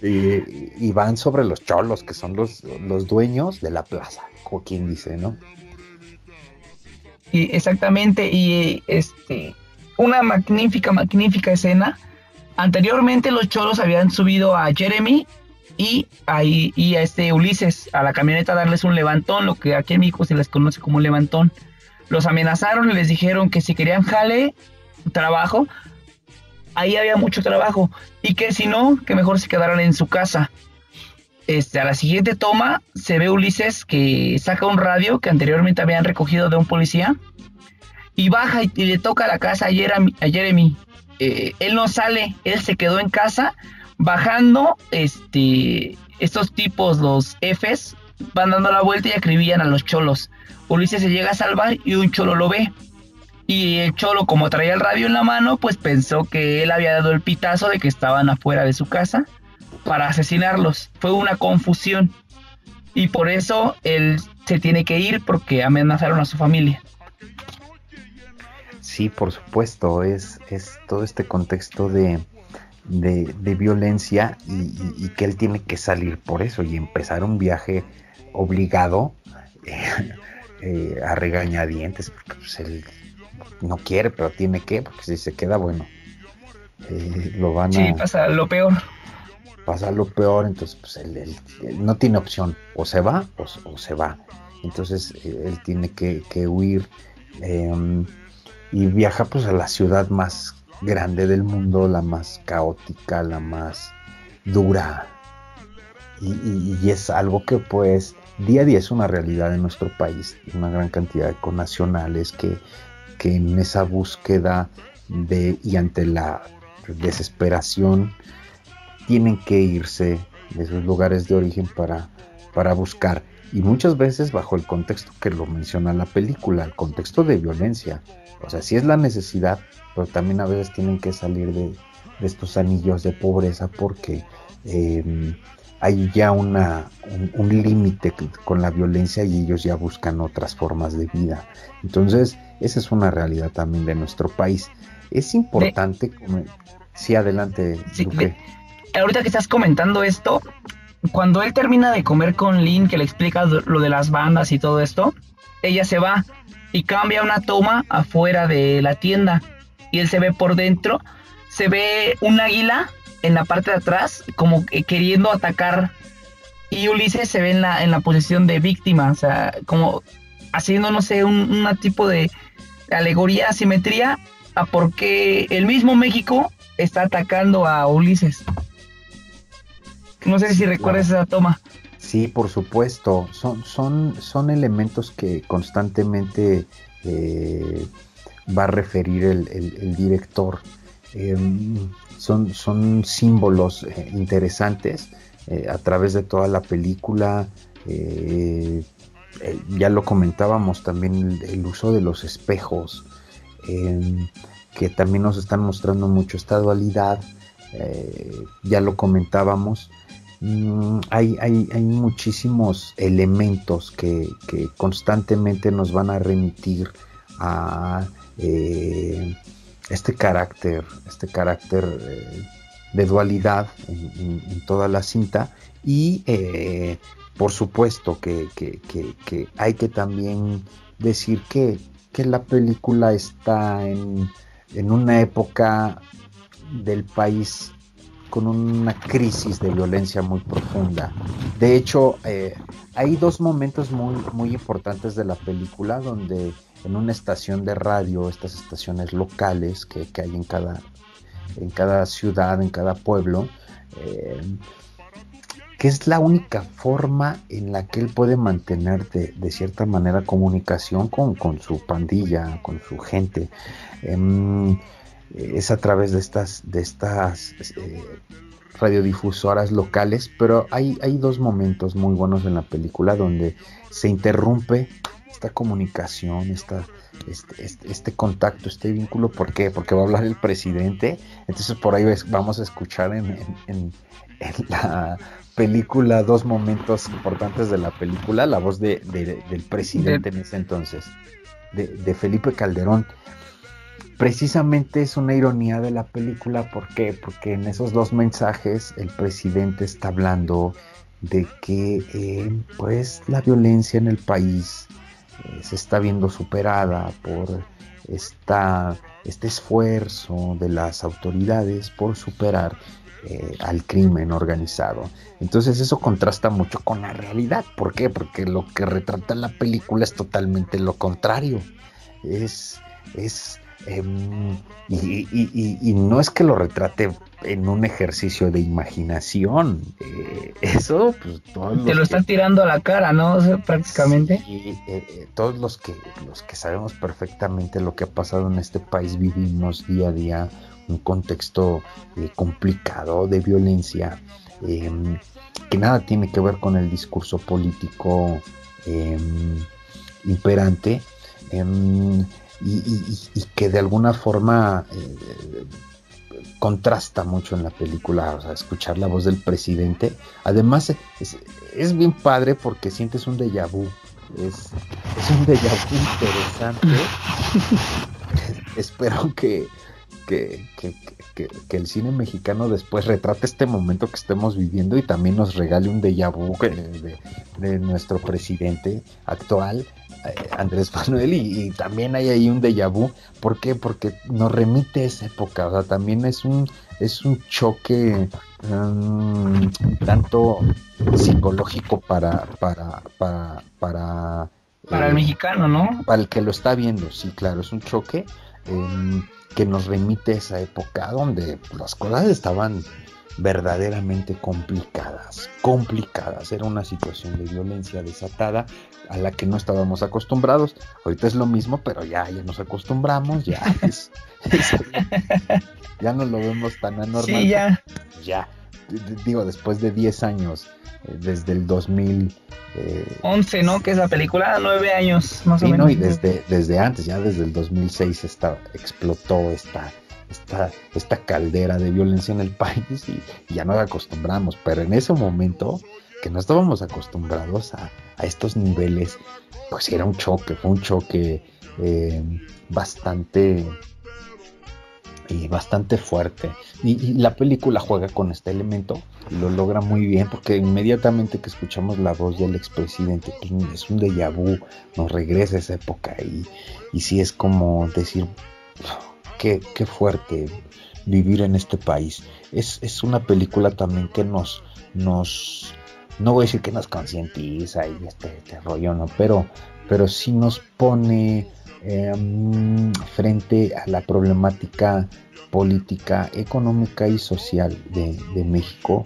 y, van sobre los cholos, que son los, los dueños de la plaza, como quien dice, ¿no? Y exactamente, y este, una magnífica, magnífica escena. Anteriormente los cholos habían subido a Jeremy y a, y a este Ulises a la camioneta darles un levantón, lo que aquí en México se les conoce como un levantón. Los amenazaron les dijeron que si querían jale, trabajo, ahí había mucho trabajo y que si no, que mejor se quedaran en su casa. Este, a la siguiente toma se ve Ulises que saca un radio que anteriormente habían recogido de un policía y baja y, le toca la casa a. A Jeremy. Eh, él no sale, él se quedó en casa bajando. Este, estos tipos, los Fs, van dando la vuelta y acribillan a los cholos. Ulises se llega a salvar y un cholo lo ve. Y el cholo, como traía el radio en la mano, pues pensó que él había dado el pitazo de que estaban afuera de su casa para asesinarlos. Fue una confusión. Y por eso él se tiene que ir porque amenazaron a su familia. Sí, por supuesto, es, es todo este contexto de, de, violencia y, que él tiene que salir por eso y empezar un viaje obligado eh, eh, a regañadientes, porque pues, él no quiere, pero tiene que, porque si se queda, bueno, eh, lo van a... Sí, pasa lo peor. Pasa lo peor, entonces pues él, no tiene opción, o se va o, se va. Entonces él tiene que, huir em, y viaja pues a la ciudad más grande del mundo, la más caótica, la más dura. Y, es algo que pues día a día es una realidad en nuestro país, una gran cantidad de connacionales que, que en esa búsqueda de y ante la desesperación tienen que irse de sus lugares de origen para, para buscar y muchas veces bajo el contexto que lo menciona la película, el contexto de violencia. O sea, si es la necesidad, pero también a veces tienen que salir de, estos anillos de pobreza porque em, hay ya una, un, límite con la violencia y ellos ya buscan otras formas de vida. Entonces, esa es una realidad también de nuestro país. Es importante, sí, adelante. ahorita que estás comentando esto, cuando él termina de comer con Lynn, que le explica lo de las bandas y todo esto, ella se va y cambia una toma afuera de la tienda y él se ve por dentro, se ve un águila en la parte de atrás como queriendo atacar y Ulises se ve en la, en la posición de víctima, o sea, como haciendo, no sé, un tipo de alegoría, asimetría a por qué el mismo México está atacando a Ulises. No sé si recuerdas esa toma. Sí, por supuesto. Son, son, son elementos que constantemente eh, va a referir el, director. Em, son, son símbolos eh, interesantes eh, a través de toda la película. ya lo comentábamos también el, uso de los espejos, em, que también nos están mostrando mucho esta dualidad. ya lo comentábamos. Mm, hay, hay, hay, muchísimos elementos que, constantemente nos van a remitir a eh, este carácter, este carácter eh, de dualidad en, toda la cinta. Y eh, por supuesto que, hay que también decir que, la película está en, en una época del país con una crisis de violencia muy profunda. De hecho, eh, hay dos momentos muy, muy importantes de la película donde en una estación de radio, estas estaciones locales que, hay en cada, en cada ciudad, en cada pueblo, eh, que es la única forma en la que él puede mantener de, cierta manera comunicación con, su pandilla, con su gente. Em, es a través de estas, de estas eh, radiodifusoras locales, pero hay, hay dos momentos muy buenos en la película donde se interrumpe esta comunicación, esta, este, este, este, contacto, este vínculo. ¿Por qué? Porque va a hablar el presidente. Entonces por ahí vamos a escuchar en, en, la película dos momentos importantes de la película, la voz de, del presidente en ese entonces, de, de Felipe Calderón precisamente es una ironía de la película. ¿Por qué? Porque en esos dos mensajes el presidente está hablando de que eh, pues la violencia en el país se está viendo superada por esta, este esfuerzo de las autoridades por superar eh, al crimen organizado. Entonces eso contrasta mucho con la realidad. ¿Por qué? Porque lo que retrata la película es totalmente lo contrario. Es, es em, y, no es que lo retrate en un ejercicio de imaginación. Eh, eso, pues Te lo están tirando a la cara, ¿no? prácticamente. Y eh, todos los que, los que sabemos perfectamente lo que ha pasado en este país vivimos día a día un contexto eh, complicado de violencia em, que nada tiene que ver con el discurso político em, imperante em, y, que de alguna forma eh, contrasta mucho en la película, o sea, escuchar la voz del presidente. Además, es, bien padre porque sientes un déjà vu. Es, es un déjà vu interesante. Espero que, que, el cine mexicano después retrate este momento que estemos viviendo y también nos regale un déjà vu de, nuestro presidente actual, Andrés Manuel, y, también hay ahí un déjà vu. ¿Por qué? Porque nos remite a esa época, o sea, también es un, es un choque um, tanto psicológico para, para, para, para para el eh, mexicano, ¿no? Para el que lo está viendo, sí, claro, es un choque. Em, que nos remite a esa época donde las cosas estaban verdaderamente complicadas, complicadas. Era una situación de violencia desatada a la que no estábamos acostumbrados. Ahorita es lo mismo, pero ya, ya nos acostumbramos, ya ya no lo vemos tan anormal. Sí, ya. Ya, digo, después de 10 años desde el 2011, eh, ¿no? Que es la película, nueve años más o menos. y desde, desde antes, ya desde el 2006 está, explotó esta, esta, caldera de violencia en el país y, ya nos acostumbramos, pero en ese momento que no estábamos acostumbrados a, estos niveles, pues era un choque, fue un choque eh, bastante y bastante fuerte. Y, la película juega con este elemento y lo logra muy bien porque inmediatamente que escuchamos la voz del expresidente, es un déjà vu, nos regresa a esa época y, y sí es como decir, qué, qué fuerte vivir en este país. Es, es una película también que nos, nos, no voy a decir que nos concientiza y este, este rollo, no, pero, pero sí nos pone Em, frente a la problemática política, económica y social de, México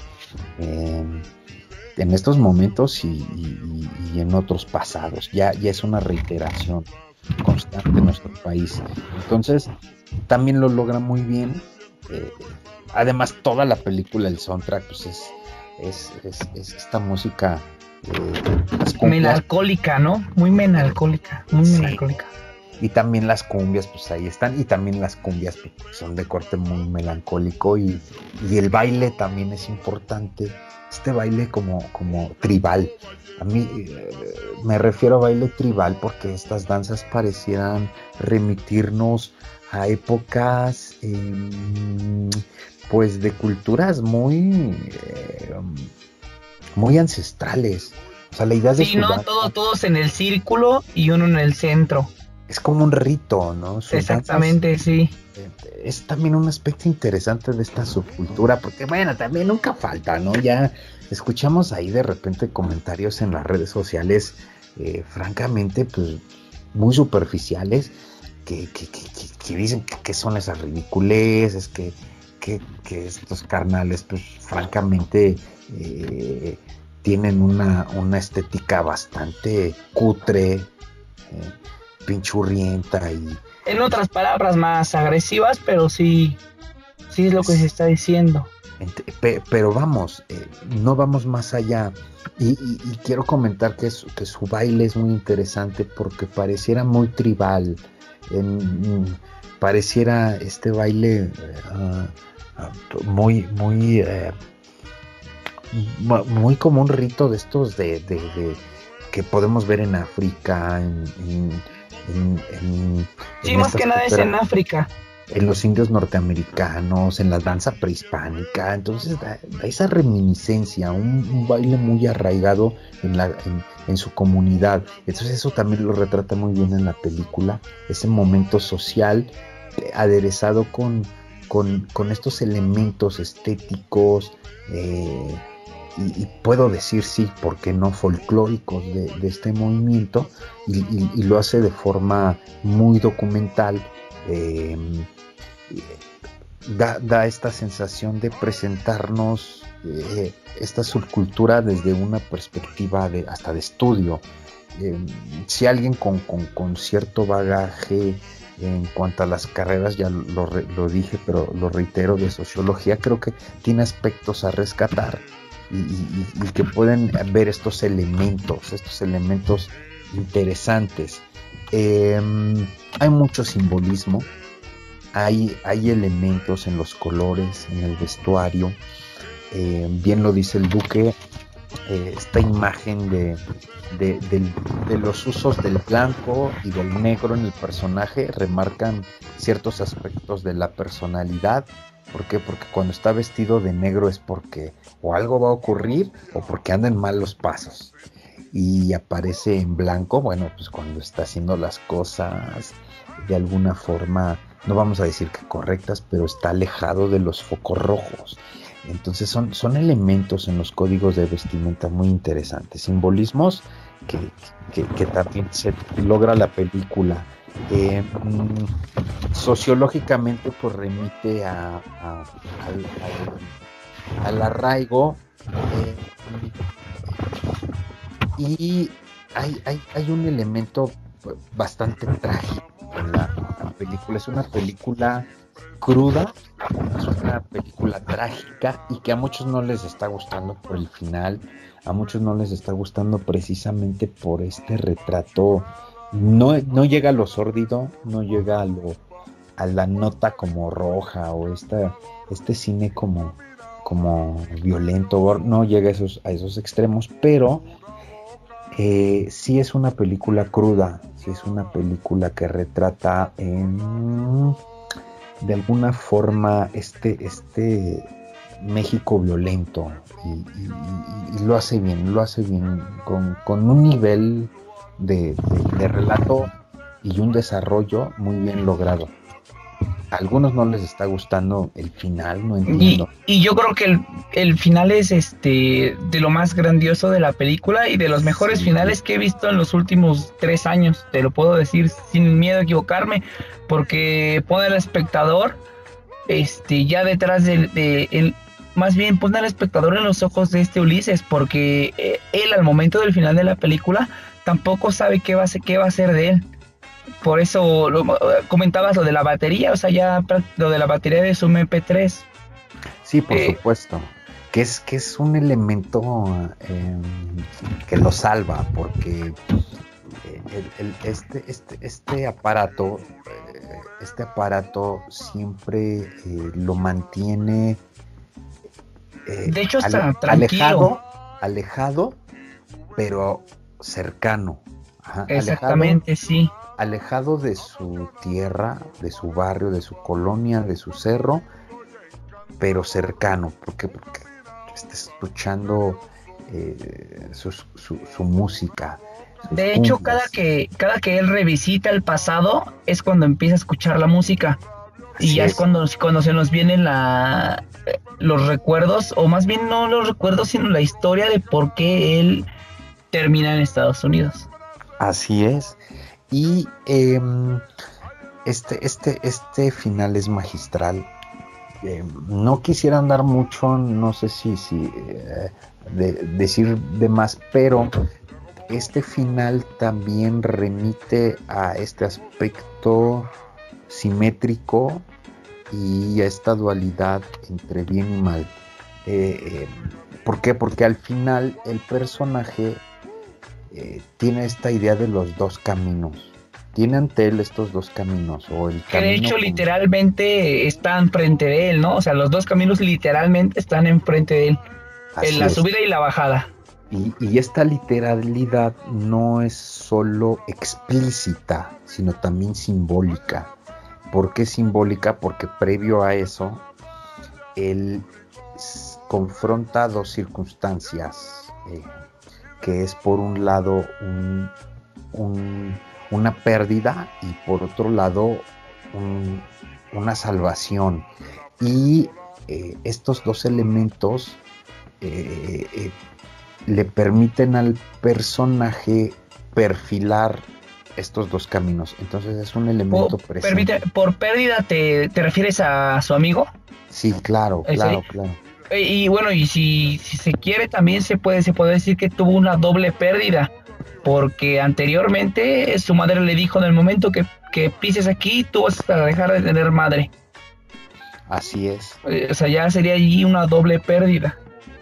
em, en estos momentos y, en otros pasados. Ya, ya es una reiteración constante en nuestro país. Entonces, también lo logra muy bien. Eh, además, toda la película, el soundtrack, pues es, es, es, esta música eh, melancólica, ¿no? Muy melancólica, muy melancólica y también las cumbias pues ahí están y también las cumbias pues, son de corte muy melancólico y, el baile también es importante este baile como, como tribal. A mí eh, me refiero a baile tribal porque estas danzas parecieran remitirnos a épocas em, pues de culturas muy em, muy ancestrales. O sea la idea de sí, no, todo, todos en el círculo y uno en el centro es como un rito, ¿no? Exactamente, sí. Es también un aspecto interesante de esta subcultura, porque bueno, también nunca falta, ¿no? Ya escuchamos ahí de repente comentarios en las redes sociales, eh, francamente, pues muy superficiales, que, que, que, dicen que, son esas ridiculeces, que, que, estos carnales, pues francamente, eh, tienen una, una estética bastante cutre. Eh, pinchurrienta y... En otras palabras más agresivas, pero sí, sí es lo que se está diciendo. Pero vamos, eh, no vamos más allá. Y, quiero comentar que, que su baile es muy interesante porque pareciera muy tribal. pareciera este baile ah, ah, muy, muy, eh, muy como un rito de estos de, que podemos ver en África, en, sí, más que nada es en África. en los indios norteamericanos, en la danza prehispánica, entonces da, esa reminiscencia, un, baile muy arraigado en, la, en, su comunidad, entonces eso también lo retrata muy bien en la película, ese momento social aderezado con, con, estos elementos estéticos, eh, y, puedo decir sí, porque no folclóricos de, este movimiento, y, lo hace de forma muy documental. Eh, da, esta sensación de presentarnos eh, esta subcultura desde una perspectiva de, hasta de estudio. Eh, si alguien con, cierto bagaje en cuanto a las carreras, ya lo, lo, dije, pero lo reitero, de sociología, creo que tiene aspectos a rescatar y, que pueden ver estos elementos, estos elementos interesantes. Em, hay mucho simbolismo, hay, hay, elementos en los colores, en el vestuario. Em, bien lo dice el Duque, eh, esta imagen de, de, los usos del blanco y del negro en el personaje remarcan ciertos aspectos de la personalidad ¿Por qué? Porque cuando está vestido de negro es porque o algo va a ocurrir o porque andan mal los pasos. Y aparece en blanco, bueno, pues cuando está haciendo las cosas de alguna forma, no vamos a decir que correctas, pero está alejado de los focos rojos. Entonces son, son elementos en los códigos de vestimenta muy interesantes, simbolismos que, que también se logra la película eh, mm, sociológicamente pues remite a, al, arraigo eh, y hay, hay, un elemento bastante trágico en la, película. Es una película cruda, es una película trágica y que a muchos no les está gustando por el final, a muchos no les está gustando precisamente por este retrato no, no llega a lo sórdido, no llega a la nota como roja o esta, este cine como, como violento, no llega a esos, a esos extremos, pero eh, sí es una película cruda, sí es una película que retrata en, de alguna forma este, este México violento y, lo hace bien, lo hace bien con un nivel de, relato y un desarrollo muy bien logrado. A algunos no les está gustando el final, no entiendo. Y, yo creo que el, final es este de lo más grandioso de la película y de los mejores finales que he visto en los últimos tres años. Te lo puedo decir sin miedo a equivocarme, porque pone al espectador este ya detrás de, más bien pone al espectador en los ojos de este Ulises, porque eh, él al momento del final de la película tampoco sabe qué va a ser, qué va a hacer de él. Por eso lo, comentabas lo de la batería, o sea, ya lo de la batería de su MP3. Sí, por eh, supuesto. Que es, que es un elemento em, que lo salva, porque eh, este, este, este aparato, eh, este aparato siempre lo mantiene de hecho, está alejado, alejado, pero cercano. Exactamente, sí. Alejado de su tierra, de su barrio, de su colonia, de su cerro, pero cercano. ¿Por qué? Porque está escuchando eh, su, música. De hecho, cada que, cada que él revisita el pasado es cuando empieza a escuchar la música. y ya es, cuando, cuando se nos vienen la, los recuerdos, o más bien no los recuerdos, sino la historia de por qué él termina en Estados Unidos. Así es. Y em, este, este, este final es magistral. Em, no quisiera andar mucho, no sé si, si eh, decir de más, pero este final también remite a este aspecto simétrico y a esta dualidad entre bien y mal. Eh, em, ¿Por qué? Porque al final el personaje eh, tiene esta idea de los dos caminos. Tiene ante él estos dos caminos. O el que de hecho literalmente están frente de él, ¿no? O sea, los dos caminos literalmente están enfrente de él. en la subida y la bajada. Y, y, esta literalidad no es solo explícita, sino también simbólica. ¿Por qué simbólica? Porque previo a eso, él confronta dos circunstancias, eh, que es por un lado una pérdida y por otro lado una salvación. Y eh, estos dos elementos eh, le permiten al personaje perfilar estos dos caminos. Entonces es un elemento presente. ¿Por pérdida te, refieres a su amigo? Sí, claro, claro, claro. Eh, y bueno, y si, se quiere también se puede, se puede decir que tuvo una doble pérdida, porque anteriormente su madre le dijo en el momento que, que pises aquí, tú vas a dejar de tener madre. Así es. Eh, o sea, ya sería allí una doble pérdida.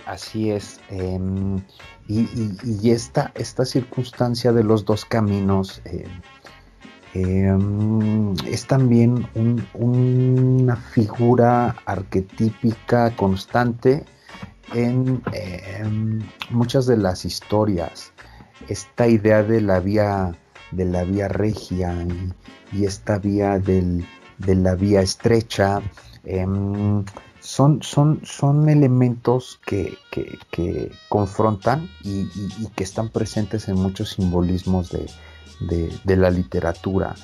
Así es. Em, y, esta, esta, circunstancia de los dos caminos em, em, es también una figura arquetípica constante en muchas de las historias. Esta idea de la vía, de la vía regia y, esta vía de la vía estrecha son, son, son elementos que, confrontan y, que están presentes en muchos simbolismos de, la literatura,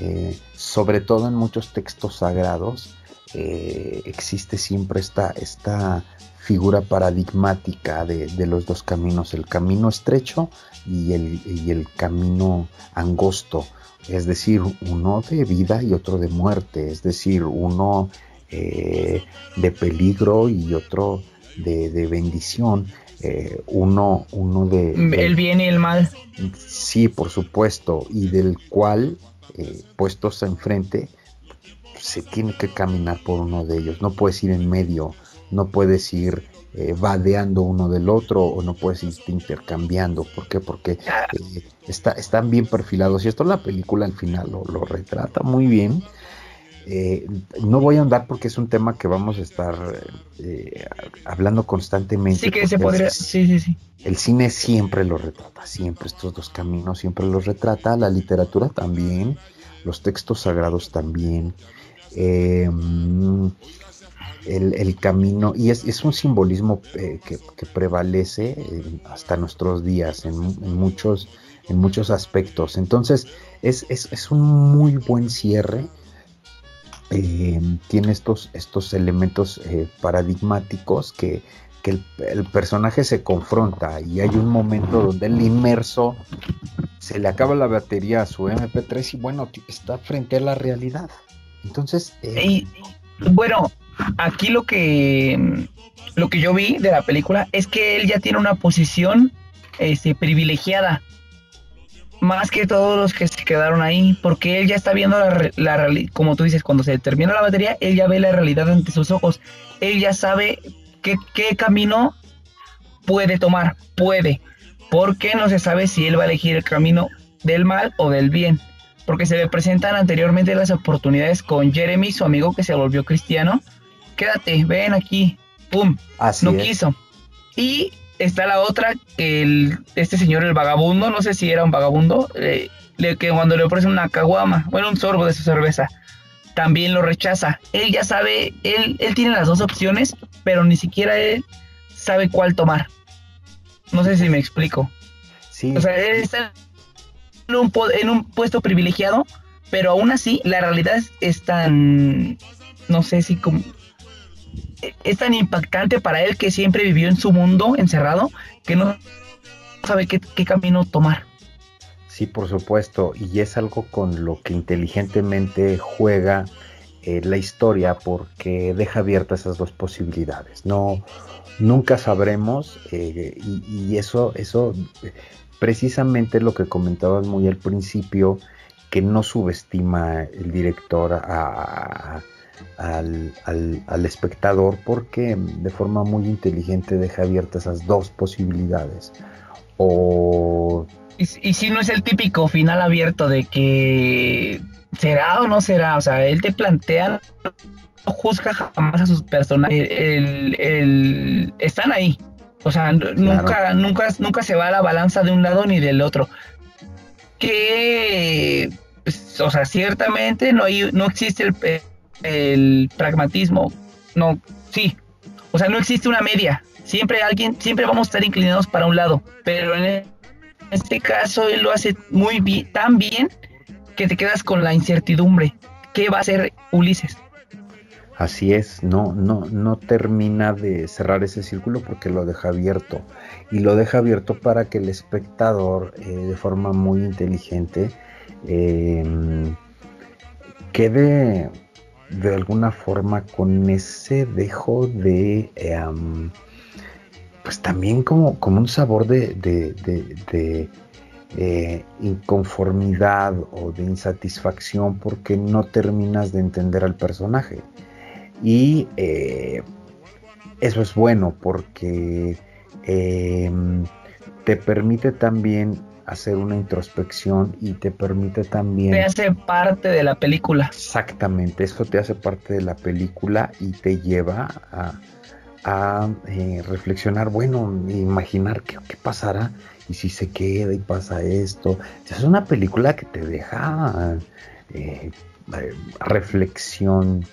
eh, sobre todo en muchos textos sagrados. Eh, existe siempre esta, esta figura paradigmática de, los dos caminos, el camino estrecho y el, y el camino angosto, es decir, uno de vida y otro de muerte, es decir, uno eh, de peligro y otro de, bendición. Eh, uno, uno de, El bien y el mal. Sí, por supuesto, y del cual, eh, puestos enfrente, se tiene que caminar por uno de ellos. No puedes ir en medio, no puedes ir vadeando uno del otro o no puedes ir intercambiando. ¿Por qué? Porque está, están bien perfilados. Y esto la película al final lo, lo retrata muy bien. Eh, no voy a andar porque es un tema que vamos a estar eh, hablando constantemente. Sí, que se podría. Sí, sí, sí. El cine siempre lo retrata, siempre estos dos caminos siempre los retrata, la literatura también, los textos sagrados también. Em, el, camino, y es, un simbolismo eh, que, prevalece hasta nuestros días en, muchos, en muchos aspectos. Entonces, es, es un muy buen cierre eh, tiene estos, estos elementos eh, paradigmáticos que, el, personaje se confronta y hay un momento donde el inmerso se le acaba la batería a su MP3 y bueno, está frente a la realidad. Entonces... Eh, bueno, aquí lo que, lo que yo vi de la película es que él ya tiene una posición este, privilegiada más que todos los que se quedaron ahí, porque él ya está viendo la, realidad, como tú dices, cuando se termina la batería, él ya ve la realidad ante sus ojos, él ya sabe qué, camino puede tomar, puede, porque no se sabe si él va a elegir el camino del mal o del bien, porque se le presentan anteriormente las oportunidades con Jeremy, su amigo que se volvió cristiano, quédate, ven aquí, pum, no quiso. Y está la otra, el, este señor, el vagabundo, no sé si era un vagabundo, eh, le, que cuando le ofrece una caguama, bueno, un sorbo de su cerveza, también lo rechaza. Él ya sabe, él, él tiene las dos opciones, pero ni siquiera él sabe cuál tomar. No sé si me explico. Sí. O sea, él está en un, en un puesto privilegiado, pero aún así la realidad es tan, no sé si como, es tan impactante para él que siempre vivió en su mundo encerrado que no sabe qué, camino tomar. Sí, por supuesto, y es algo con lo que inteligentemente juega eh, la historia porque deja abiertas esas dos posibilidades. No, nunca sabremos eh, y, eso, eso precisamente lo que comentabas muy al principio, que no subestima el director a al, al, espectador porque de forma muy inteligente deja abiertas esas dos posibilidades. O... Y, si no es el típico final abierto de que será o no será, o sea, él te plantea, no juzga jamás a sus personajes, el, están ahí, o sea, nunca, nunca, nunca se va a la balanza de un lado ni del otro. Que pues, o sea, ciertamente no hay, no existe el, el pragmatismo, no, sí, o sea, no existe una media, siempre alguien, siempre vamos a estar inclinados para un lado, pero en este caso él lo hace muy bien, tan bien que te quedas con la incertidumbre, ¿qué va a hacer Ulises? Así es, no, no, no termina de cerrar ese círculo porque lo deja abierto. Y lo deja abierto para que el espectador, eh, de forma muy inteligente, em, quede de alguna forma con ese dejo de, em, pues también como, como un sabor de, de, eh, inconformidad o de insatisfacción porque no terminas de entender al personaje. Y eh, eso es bueno porque em, te permite también hacer una introspección y te permite también... Te hace parte de la película. Exactamente, eso te hace parte de la película y te lleva a, eh, reflexionar, bueno, imaginar qué, qué, pasará y si se queda y pasa esto. Es una película que te deja eh, reflexión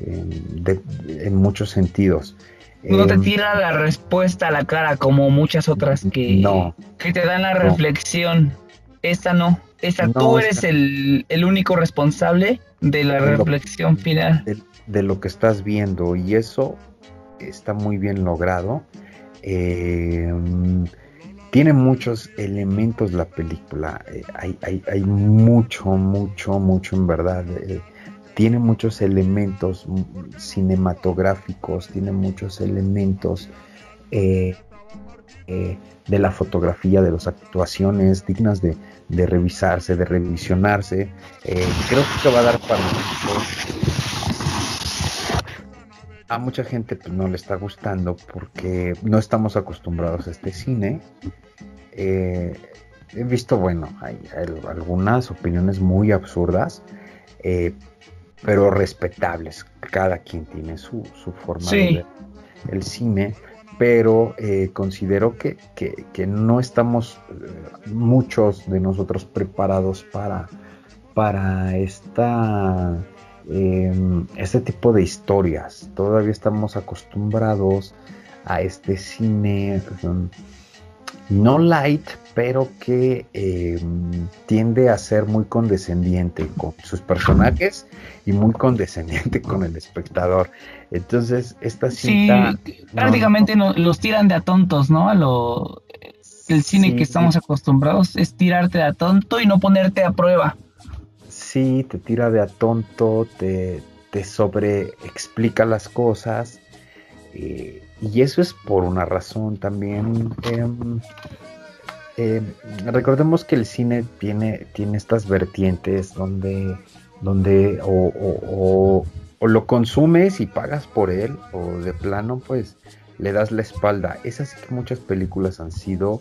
en, muchos sentidos. No te em, tira la respuesta a la cara como muchas otras que, que te dan la reflexión. Esta no. Esta tú eres el, único responsable de la reflexión final. De, lo que estás viendo y eso está muy bien logrado. Em, tiene muchos elementos la película. Eh, hay, hay, hay, mucho, mucho, mucho en verdad. Tiene muchos elementos cinematográficos, tiene muchos elementos eh, eh, de la fotografía, de las actuaciones dignas de, revisarse, de revisionarse. Eh, creo que va a dar para A mucha gente pues, no le está gustando porque no estamos acostumbrados a este cine. he visto, bueno, hay, algunas opiniones muy absurdas, pero respetables. Cada quien tiene su, forma de ver el cine, pero eh, considero que, no estamos eh, muchos de nosotros preparados para, para esta, em, este tipo de historias. Todavía estamos acostumbrados a este cine no light, pero que em, tiende a ser muy condescendiente con sus personajes y muy condescendiente con el espectador. Entonces, esta cinta... Sí, prácticamente los tiran de a tontos, ¿no? A lo, el cine que estamos acostumbrados es tirarte de a tonto y no ponerte a prueba. Sí, te tira de a tonto, te, te sobre explica las cosas. Eh, y eso es por una razón también. Em, em, recordemos que el cine tiene, tiene estas vertientes donde, donde o, lo consumes y pagas por él, o de plano, pues le das la espalda. Es así que muchas películas han sido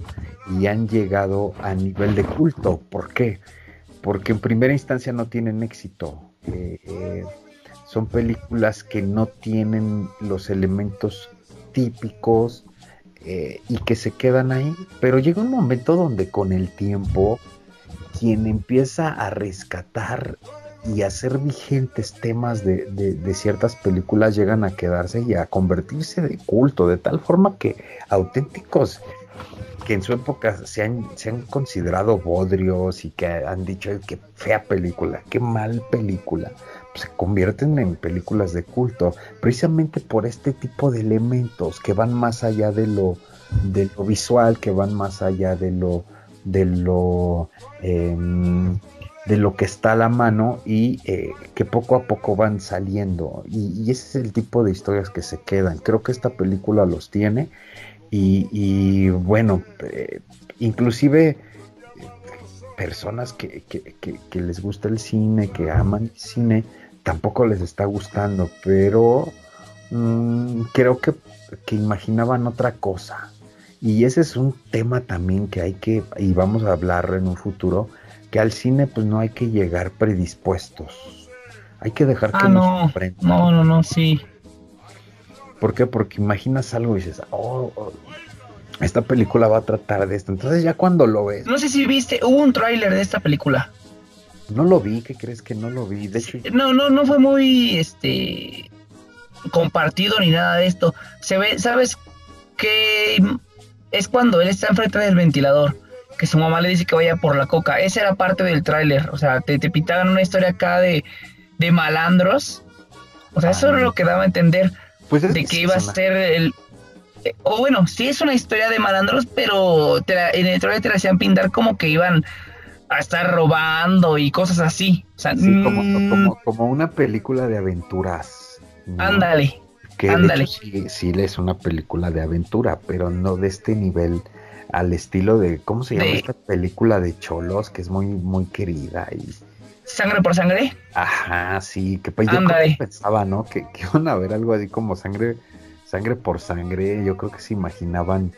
y han llegado a nivel de culto. ¿Por qué? Porque en primera instancia no tienen éxito. Eh, eh, son películas que no tienen los elementos típicos eh, y que se quedan ahí. Pero llega un momento donde con el tiempo quien empieza a rescatar y hacer vigentes temas de, ciertas películas llegan a quedarse y a convertirse de culto, de tal forma que auténticos que en su época se han, se han considerado bodrios y que han dicho que fea película, qué mal película, se convierten en películas de culto, precisamente por este tipo de elementos que van más allá de lo, de lo visual, que van más allá de lo, de lo, em, de lo que está a la mano y eh, que poco a poco van saliendo. Y, ese es el tipo de historias que se quedan. Creo que esta película los tiene y, bueno, eh, inclusive eh, personas que, que, les gusta el cine, que aman el cine, tampoco les está gustando, pero mm, creo que, imaginaban otra cosa. Y ese es un tema también que hay que, y vamos a hablar en un futuro, que al cine pues no hay que llegar predispuestos. Hay que dejar que ah, nos no. No, no, no, sí. ¿Por qué? Porque imaginas algo y dices, oh, oh, esta película va a tratar de esto. Entonces ya cuando lo ves... No sé si viste, hubo un tráiler de esta película. No lo vi, ¿qué crees que no lo vi? De hecho, no, no, no fue muy este compartido ni nada de esto. Se ve, ¿sabes qué? Es cuando él está enfrente del ventilador, que su mamá le dice que vaya por la coca. Esa era parte del tráiler. O sea, te, te pintaban una historia acá de, de malandros. O sea, eso era lo que daba a entender pues es de que iba a ser el. eh, O bueno, sí es una historia de malandros, pero te la- en el trailer te la hacían pintar como que iban a estar robando y cosas así. O sea, Sí, como, mm, como, como una película de aventuras. ¿no? ándale. Que ándale. hecho sí, sí es una película de aventura, pero no de este nivel al estilo de, ¿cómo se llama De- esta película de Cholos? Que es muy, muy querida y... Sangre por sangre. Ajá, sí, que pues yo pensaba, ¿no? Que, que iban a ver algo así como sangre, sangre por sangre, yo creo que se imaginaban...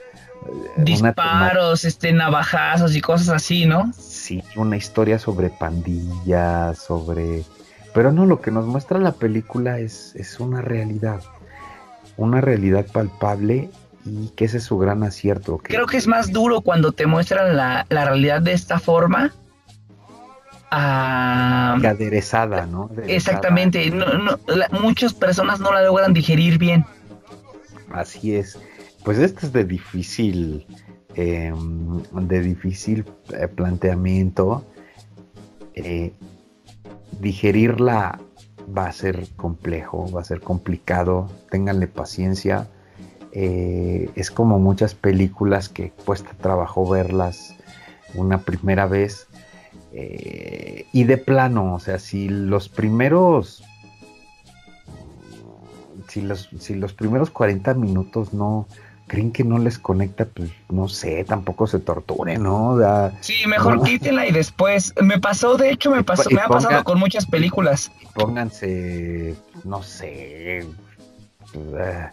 eh, una Disparos, este, navajazos y cosas así, ¿no? Sí, una historia sobre pandillas, sobre... Pero no, lo que nos muestra la película es, es una realidad, una realidad palpable y que ese es su gran acierto. que- Creo que es más duro cuando te muestran la, la realidad de esta forma. Ah, que aderezada, ¿no? Aderezada. exactamente. No, no, la- muchas personas no la logran digerir bien. Así es. Pues este es de difícil, eh, de difícil eh, planteamiento. Eh, digerirla va a ser complejo, va a ser complicado. Ténganle paciencia. Eh, es como muchas películas que cuesta trabajo verlas una primera vez. Y de plano, o sea, si los primeros si los, si los primeros 40 minutos no creen que no les conecta, pues no sé, tampoco se torturen, ¿no? O sea, Sí, mejor No. quítenla y después. Me pasó, de hecho, me, pasó, y me ha pasado con muchas películas. pónganse, no sé, eh,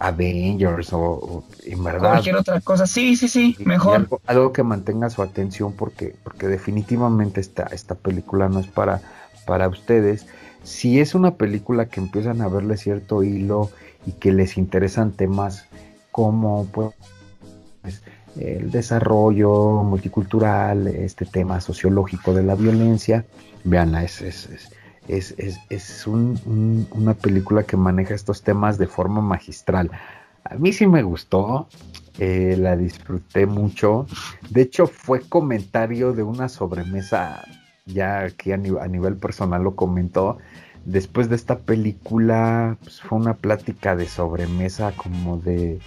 Avengers o, o en verdad Cualquier otra cosa. Sí, sí, sí, mejor. algo, algo que mantenga su atención porque, porque definitivamente esta, esta película no es para, para ustedes. Si es una película que empiezan a verle cierto hilo y que les interesan temas como pues, el desarrollo multicultural, este tema sociológico de la violencia, veanla, es, es, es, es, un- un- una película que maneja estos temas de forma magistral. A mí sí me gustó, eh, la disfruté mucho. De hecho, fue comentario de una sobremesa, ya aquí a nivel personal lo comentó. Después de esta película, pues, fue una plática de sobremesa como de,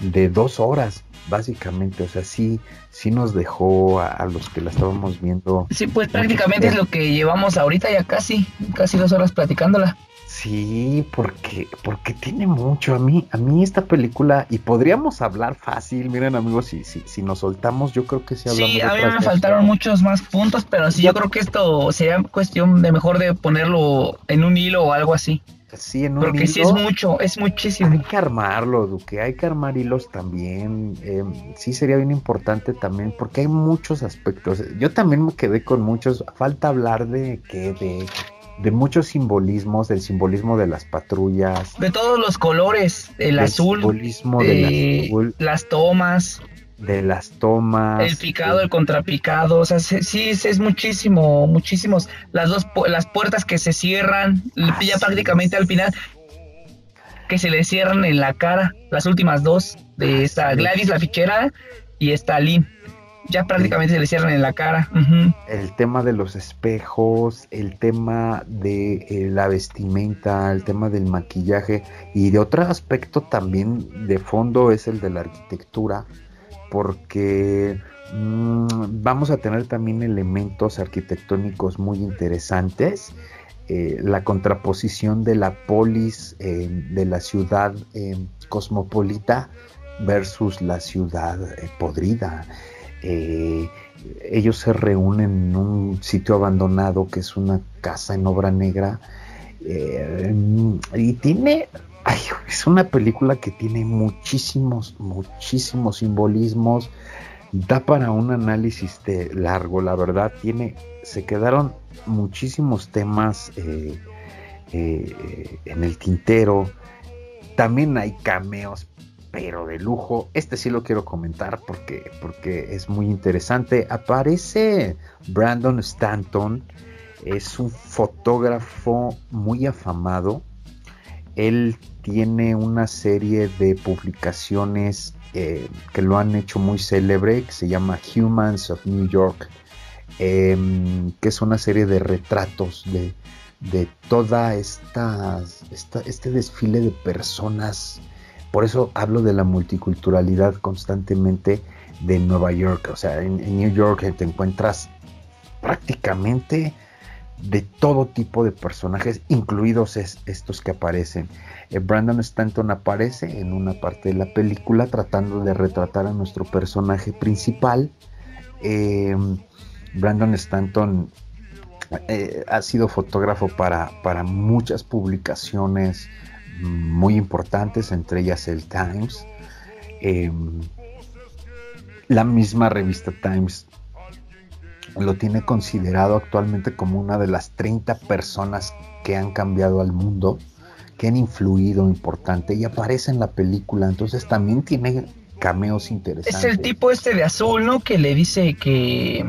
de dos horas, básicamente. O sea, sí, sí nos dejó a, a los que la estábamos viendo. Sí, pues prácticamente es lo que llevamos ahorita ya casi, casi dos horas platicándola. Sí, porque, porque tiene mucho. A mí, a mí esta película, y podríamos hablar fácil, miren amigos, si, si, si nos soltamos, yo creo que sí hablamos Sí, a mí me faltaron muchos más puntos, pero sí, yo creo que esto sería cuestión de mejor de ponerlo en un hilo o algo así. Sí, en un Porque sí es hilo. mucho, es muchísimo. Hay que armarlo, Duque, hay que armar hilos también. eh, sí sería bien importante también, porque hay muchos aspectos. Yo también me quedé con muchos. Falta hablar de que de, de muchos simbolismos, del simbolismo de las patrullas, De todos los colores, el azul, simbolismo eh, del azul, las tomas, de las tomas, el picado, eh, el contrapicado, o sea, sí, sí, es, es muchísimo, muchísimos. Las dos, las puertas que se cierran, Así ya prácticamente es. al final, que se le cierran en la cara, las últimas dos, de esta. Gladys, la fichera, y esta Lynn. Ya prácticamente se le cierran en la cara. el tema de los espejos, el tema de eh, la vestimenta, el tema del maquillaje y de otro aspecto también de fondo es el de la arquitectura, porque mm, vamos a tener también elementos arquitectónicos muy interesantes. eh, la contraposición de la polis eh, de la ciudad eh, cosmopolita versus la ciudad podrida. Eh, ellos se reúnen en un sitio abandonado que es una casa en obra negra eh, y tiene es una película que tiene muchísimos muchísimos simbolismos da para un análisis largo la verdad tiene se quedaron muchísimos temas eh, eh, en el tintero también hay cameos pero de lujo. Este sí lo quiero comentar porque, porque es muy interesante. Aparece Brandon Stanton, es un fotógrafo muy afamado. Él tiene una serie de publicaciones eh, que lo han hecho muy célebre, que se llama Humans of New York, em, que es una serie de retratos de, de toda esta, este desfile de personas. Por eso hablo de la multiculturalidad constantemente de Nueva York. O sea, en, New York te encuentras prácticamente de todo tipo de personajes, incluidos estos que aparecen. Eh, Brandon Stanton aparece en una parte de la película tratando de retratar a nuestro personaje principal. Eh, Brandon Stanton eh, ha sido fotógrafo para, para muchas publicaciones muy importantes, entre ellas el Times. Em, la misma revista Times lo tiene considerado actualmente como una de las 30 personas que han cambiado al mundo, que han influido importante y aparece en la película, entonces también tiene cameos interesantes. Es el tipo este de azul, ¿no? Que le dice que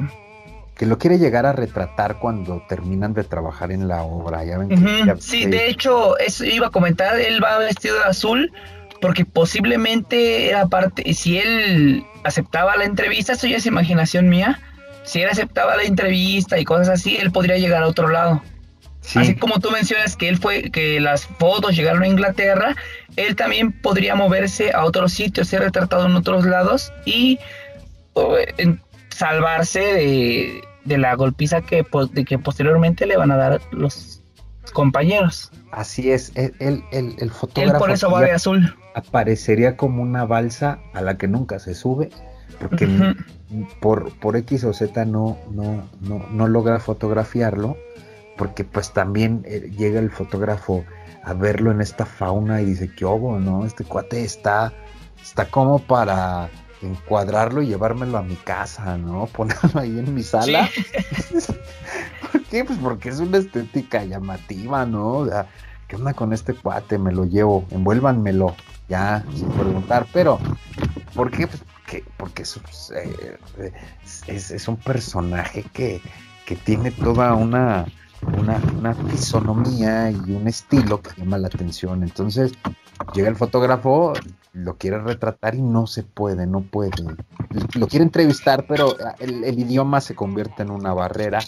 que lo quiere llegar a retratar cuando terminan de trabajar en la obra. ¿ya sí, de hecho, eso iba a comentar, él va vestido de azul porque posiblemente era parte, si él aceptaba la entrevista, eso ya es imaginación mía, si él aceptaba la entrevista y cosas así, él podría llegar a otro lado. Así como tú mencionas que él fue, que las fotos llegaron a Inglaterra, él también podría moverse a otros sitios, ser retratado en otros lados y salvarse de, de la golpiza que, de que posteriormente le van a dar los compañeros. Así es, el, el, el, fotógrafo. Él por eso va de azul. Aparecería como una balsa a la que nunca se sube, porque por, por X o Z no, no, no, no logra fotografiarlo, porque pues también eh, llega el fotógrafo a verlo en esta fauna y dice, ¿qué hago? ¿No? Este cuate está, está como para encuadrarlo y llevármelo a mi casa, ¿no? Ponerlo ahí en mi sala. ¿Por qué? Pues porque es una estética llamativa, ¿no? O sea, ¿qué onda con este cuate? Me lo llevo, envuélvanmelo, ya, sin preguntar. Pero, ¿por qué? Pues porque, porque eh, es, es, un personaje que, que tiene toda una, una, una fisonomía y un estilo que llama la atención. Entonces, llega el fotógrafo, lo quiere retratar y no se puede, no puede. Lo quiere entrevistar, pero el, idioma se convierte en una barrera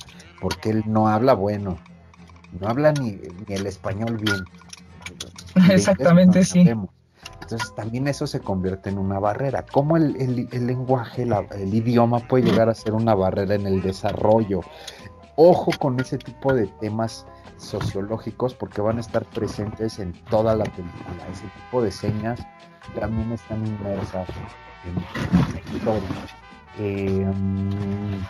porque él no habla bueno, no habla ni, el español bien. Exactamente, sí. Entonces también eso se convierte en una barrera. ¿Cómo el, el lenguaje, el idioma puede llegar a ser una barrera en el desarrollo? Ojo con ese tipo de temas sociológicos porque van a estar presentes en toda la película. Ese tipo de señas también están inmersas en la historia. Em,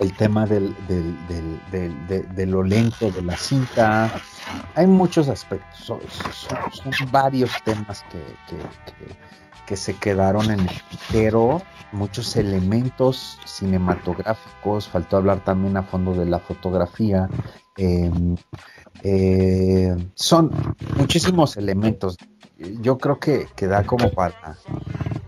el tema del, de, lo lento de la cinta. Hay muchos aspectos, son, varios temas que, que, se quedaron en el pero muchos elementos cinematográficos, faltó hablar también a fondo de la fotografía, em, eh, son muchísimos elementos. Yo creo que, que da como para,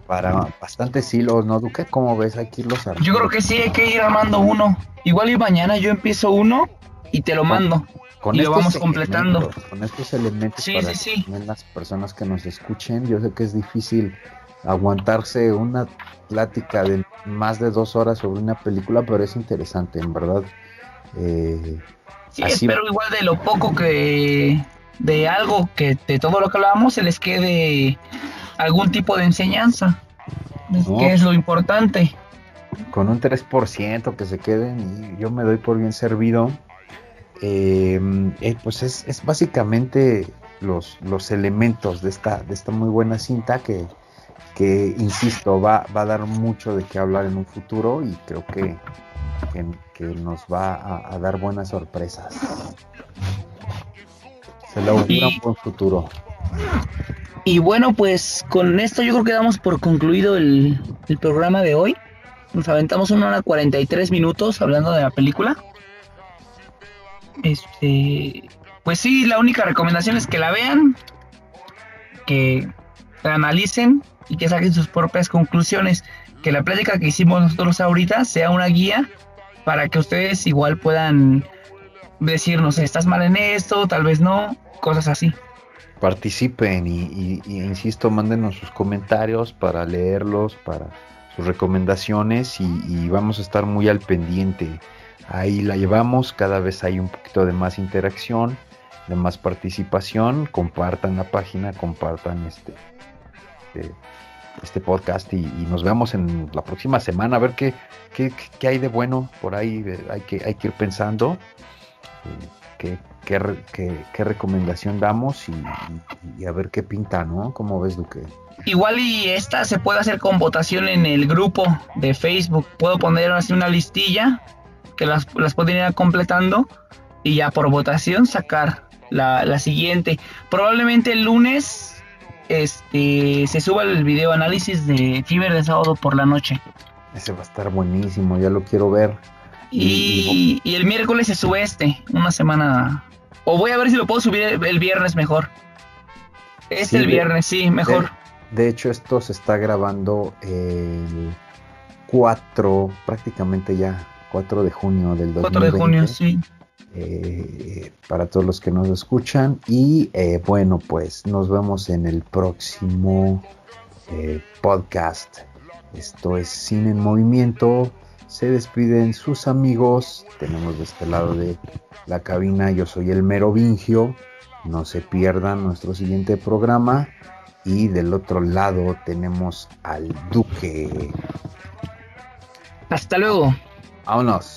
para bastantes hilos, ¿no, Duque? ¿Cómo ves aquí los Yo creo que sí, hay que ir armando uno. Igual y mañana yo empiezo uno y te lo mando. y lo vamos completando. Con estos elementos para las personas que nos escuchen, yo sé que es difícil aguantarse una plática de más de dos horas sobre una película, pero es interesante, en verdad. Eh, sí, espero igual de lo poco que de algo que de todo lo que hablábamos se les quede algún tipo de enseñanza, que es lo importante. Con un 3% que se queden y yo me doy por bien servido. Eh, eh, pues es, es, básicamente los, los elementos de esta, de esta muy buena cinta que, que insisto, va, va a dar mucho de qué hablar en un futuro y creo que, que, nos va a, dar buenas sorpresas. Se le augura un buen futuro. Y bueno, pues con esto yo creo que damos por concluido el, el programa de hoy. Nos aventamos una hora 43 minutos hablando de la película. Este, pues sí, la única recomendación es que la vean, que la analicen y que saquen sus propias conclusiones. Que la plática que hicimos nosotros ahorita sea una guía para que ustedes igual puedan decirnos, estás mal en esto, tal vez no, cosas así. Participen y, insisto, mándenos sus comentarios para leerlos, para sus recomendaciones y, vamos a estar muy al pendiente. Ahí la llevamos, cada vez hay un poquito de más interacción, de más participación. Compartan la página, compartan este, este, este podcast y, nos vemos en la próxima semana a ver qué, qué, qué hay de bueno por ahí. Hay que, hay que ir pensando eh, qué, qué, recomendación damos y, a ver qué pinta, ¿no? ¿Cómo ves, Duque? Igual y esta se puede hacer con votación en el grupo de Facebook. Puedo poner así una listilla que las, las pueden ir completando y ya por votación sacar la, la siguiente. Probablemente el lunes este se suba el video análisis de Fiber de sábado por la noche. Ese va a estar buenísimo, ya lo quiero ver. Y, y, el miércoles se sube este, una semana. O voy a ver si lo puedo subir el, viernes mejor. Este el viernes, sí, mejor. De, hecho, esto se está grabando el 4, prácticamente ya, 4 de junio del 2020. 4 de junio, sí. Eh, para todos los que nos escuchan. Y eh, bueno, pues nos vemos en el próximo eh, podcast. Esto es Cine en Movimiento. Se despiden sus amigos. Tenemos de este lado de la cabina. Yo soy el Merovingio. No se pierdan nuestro siguiente programa. Y del otro lado tenemos al Duque. Hasta luego. Vámonos.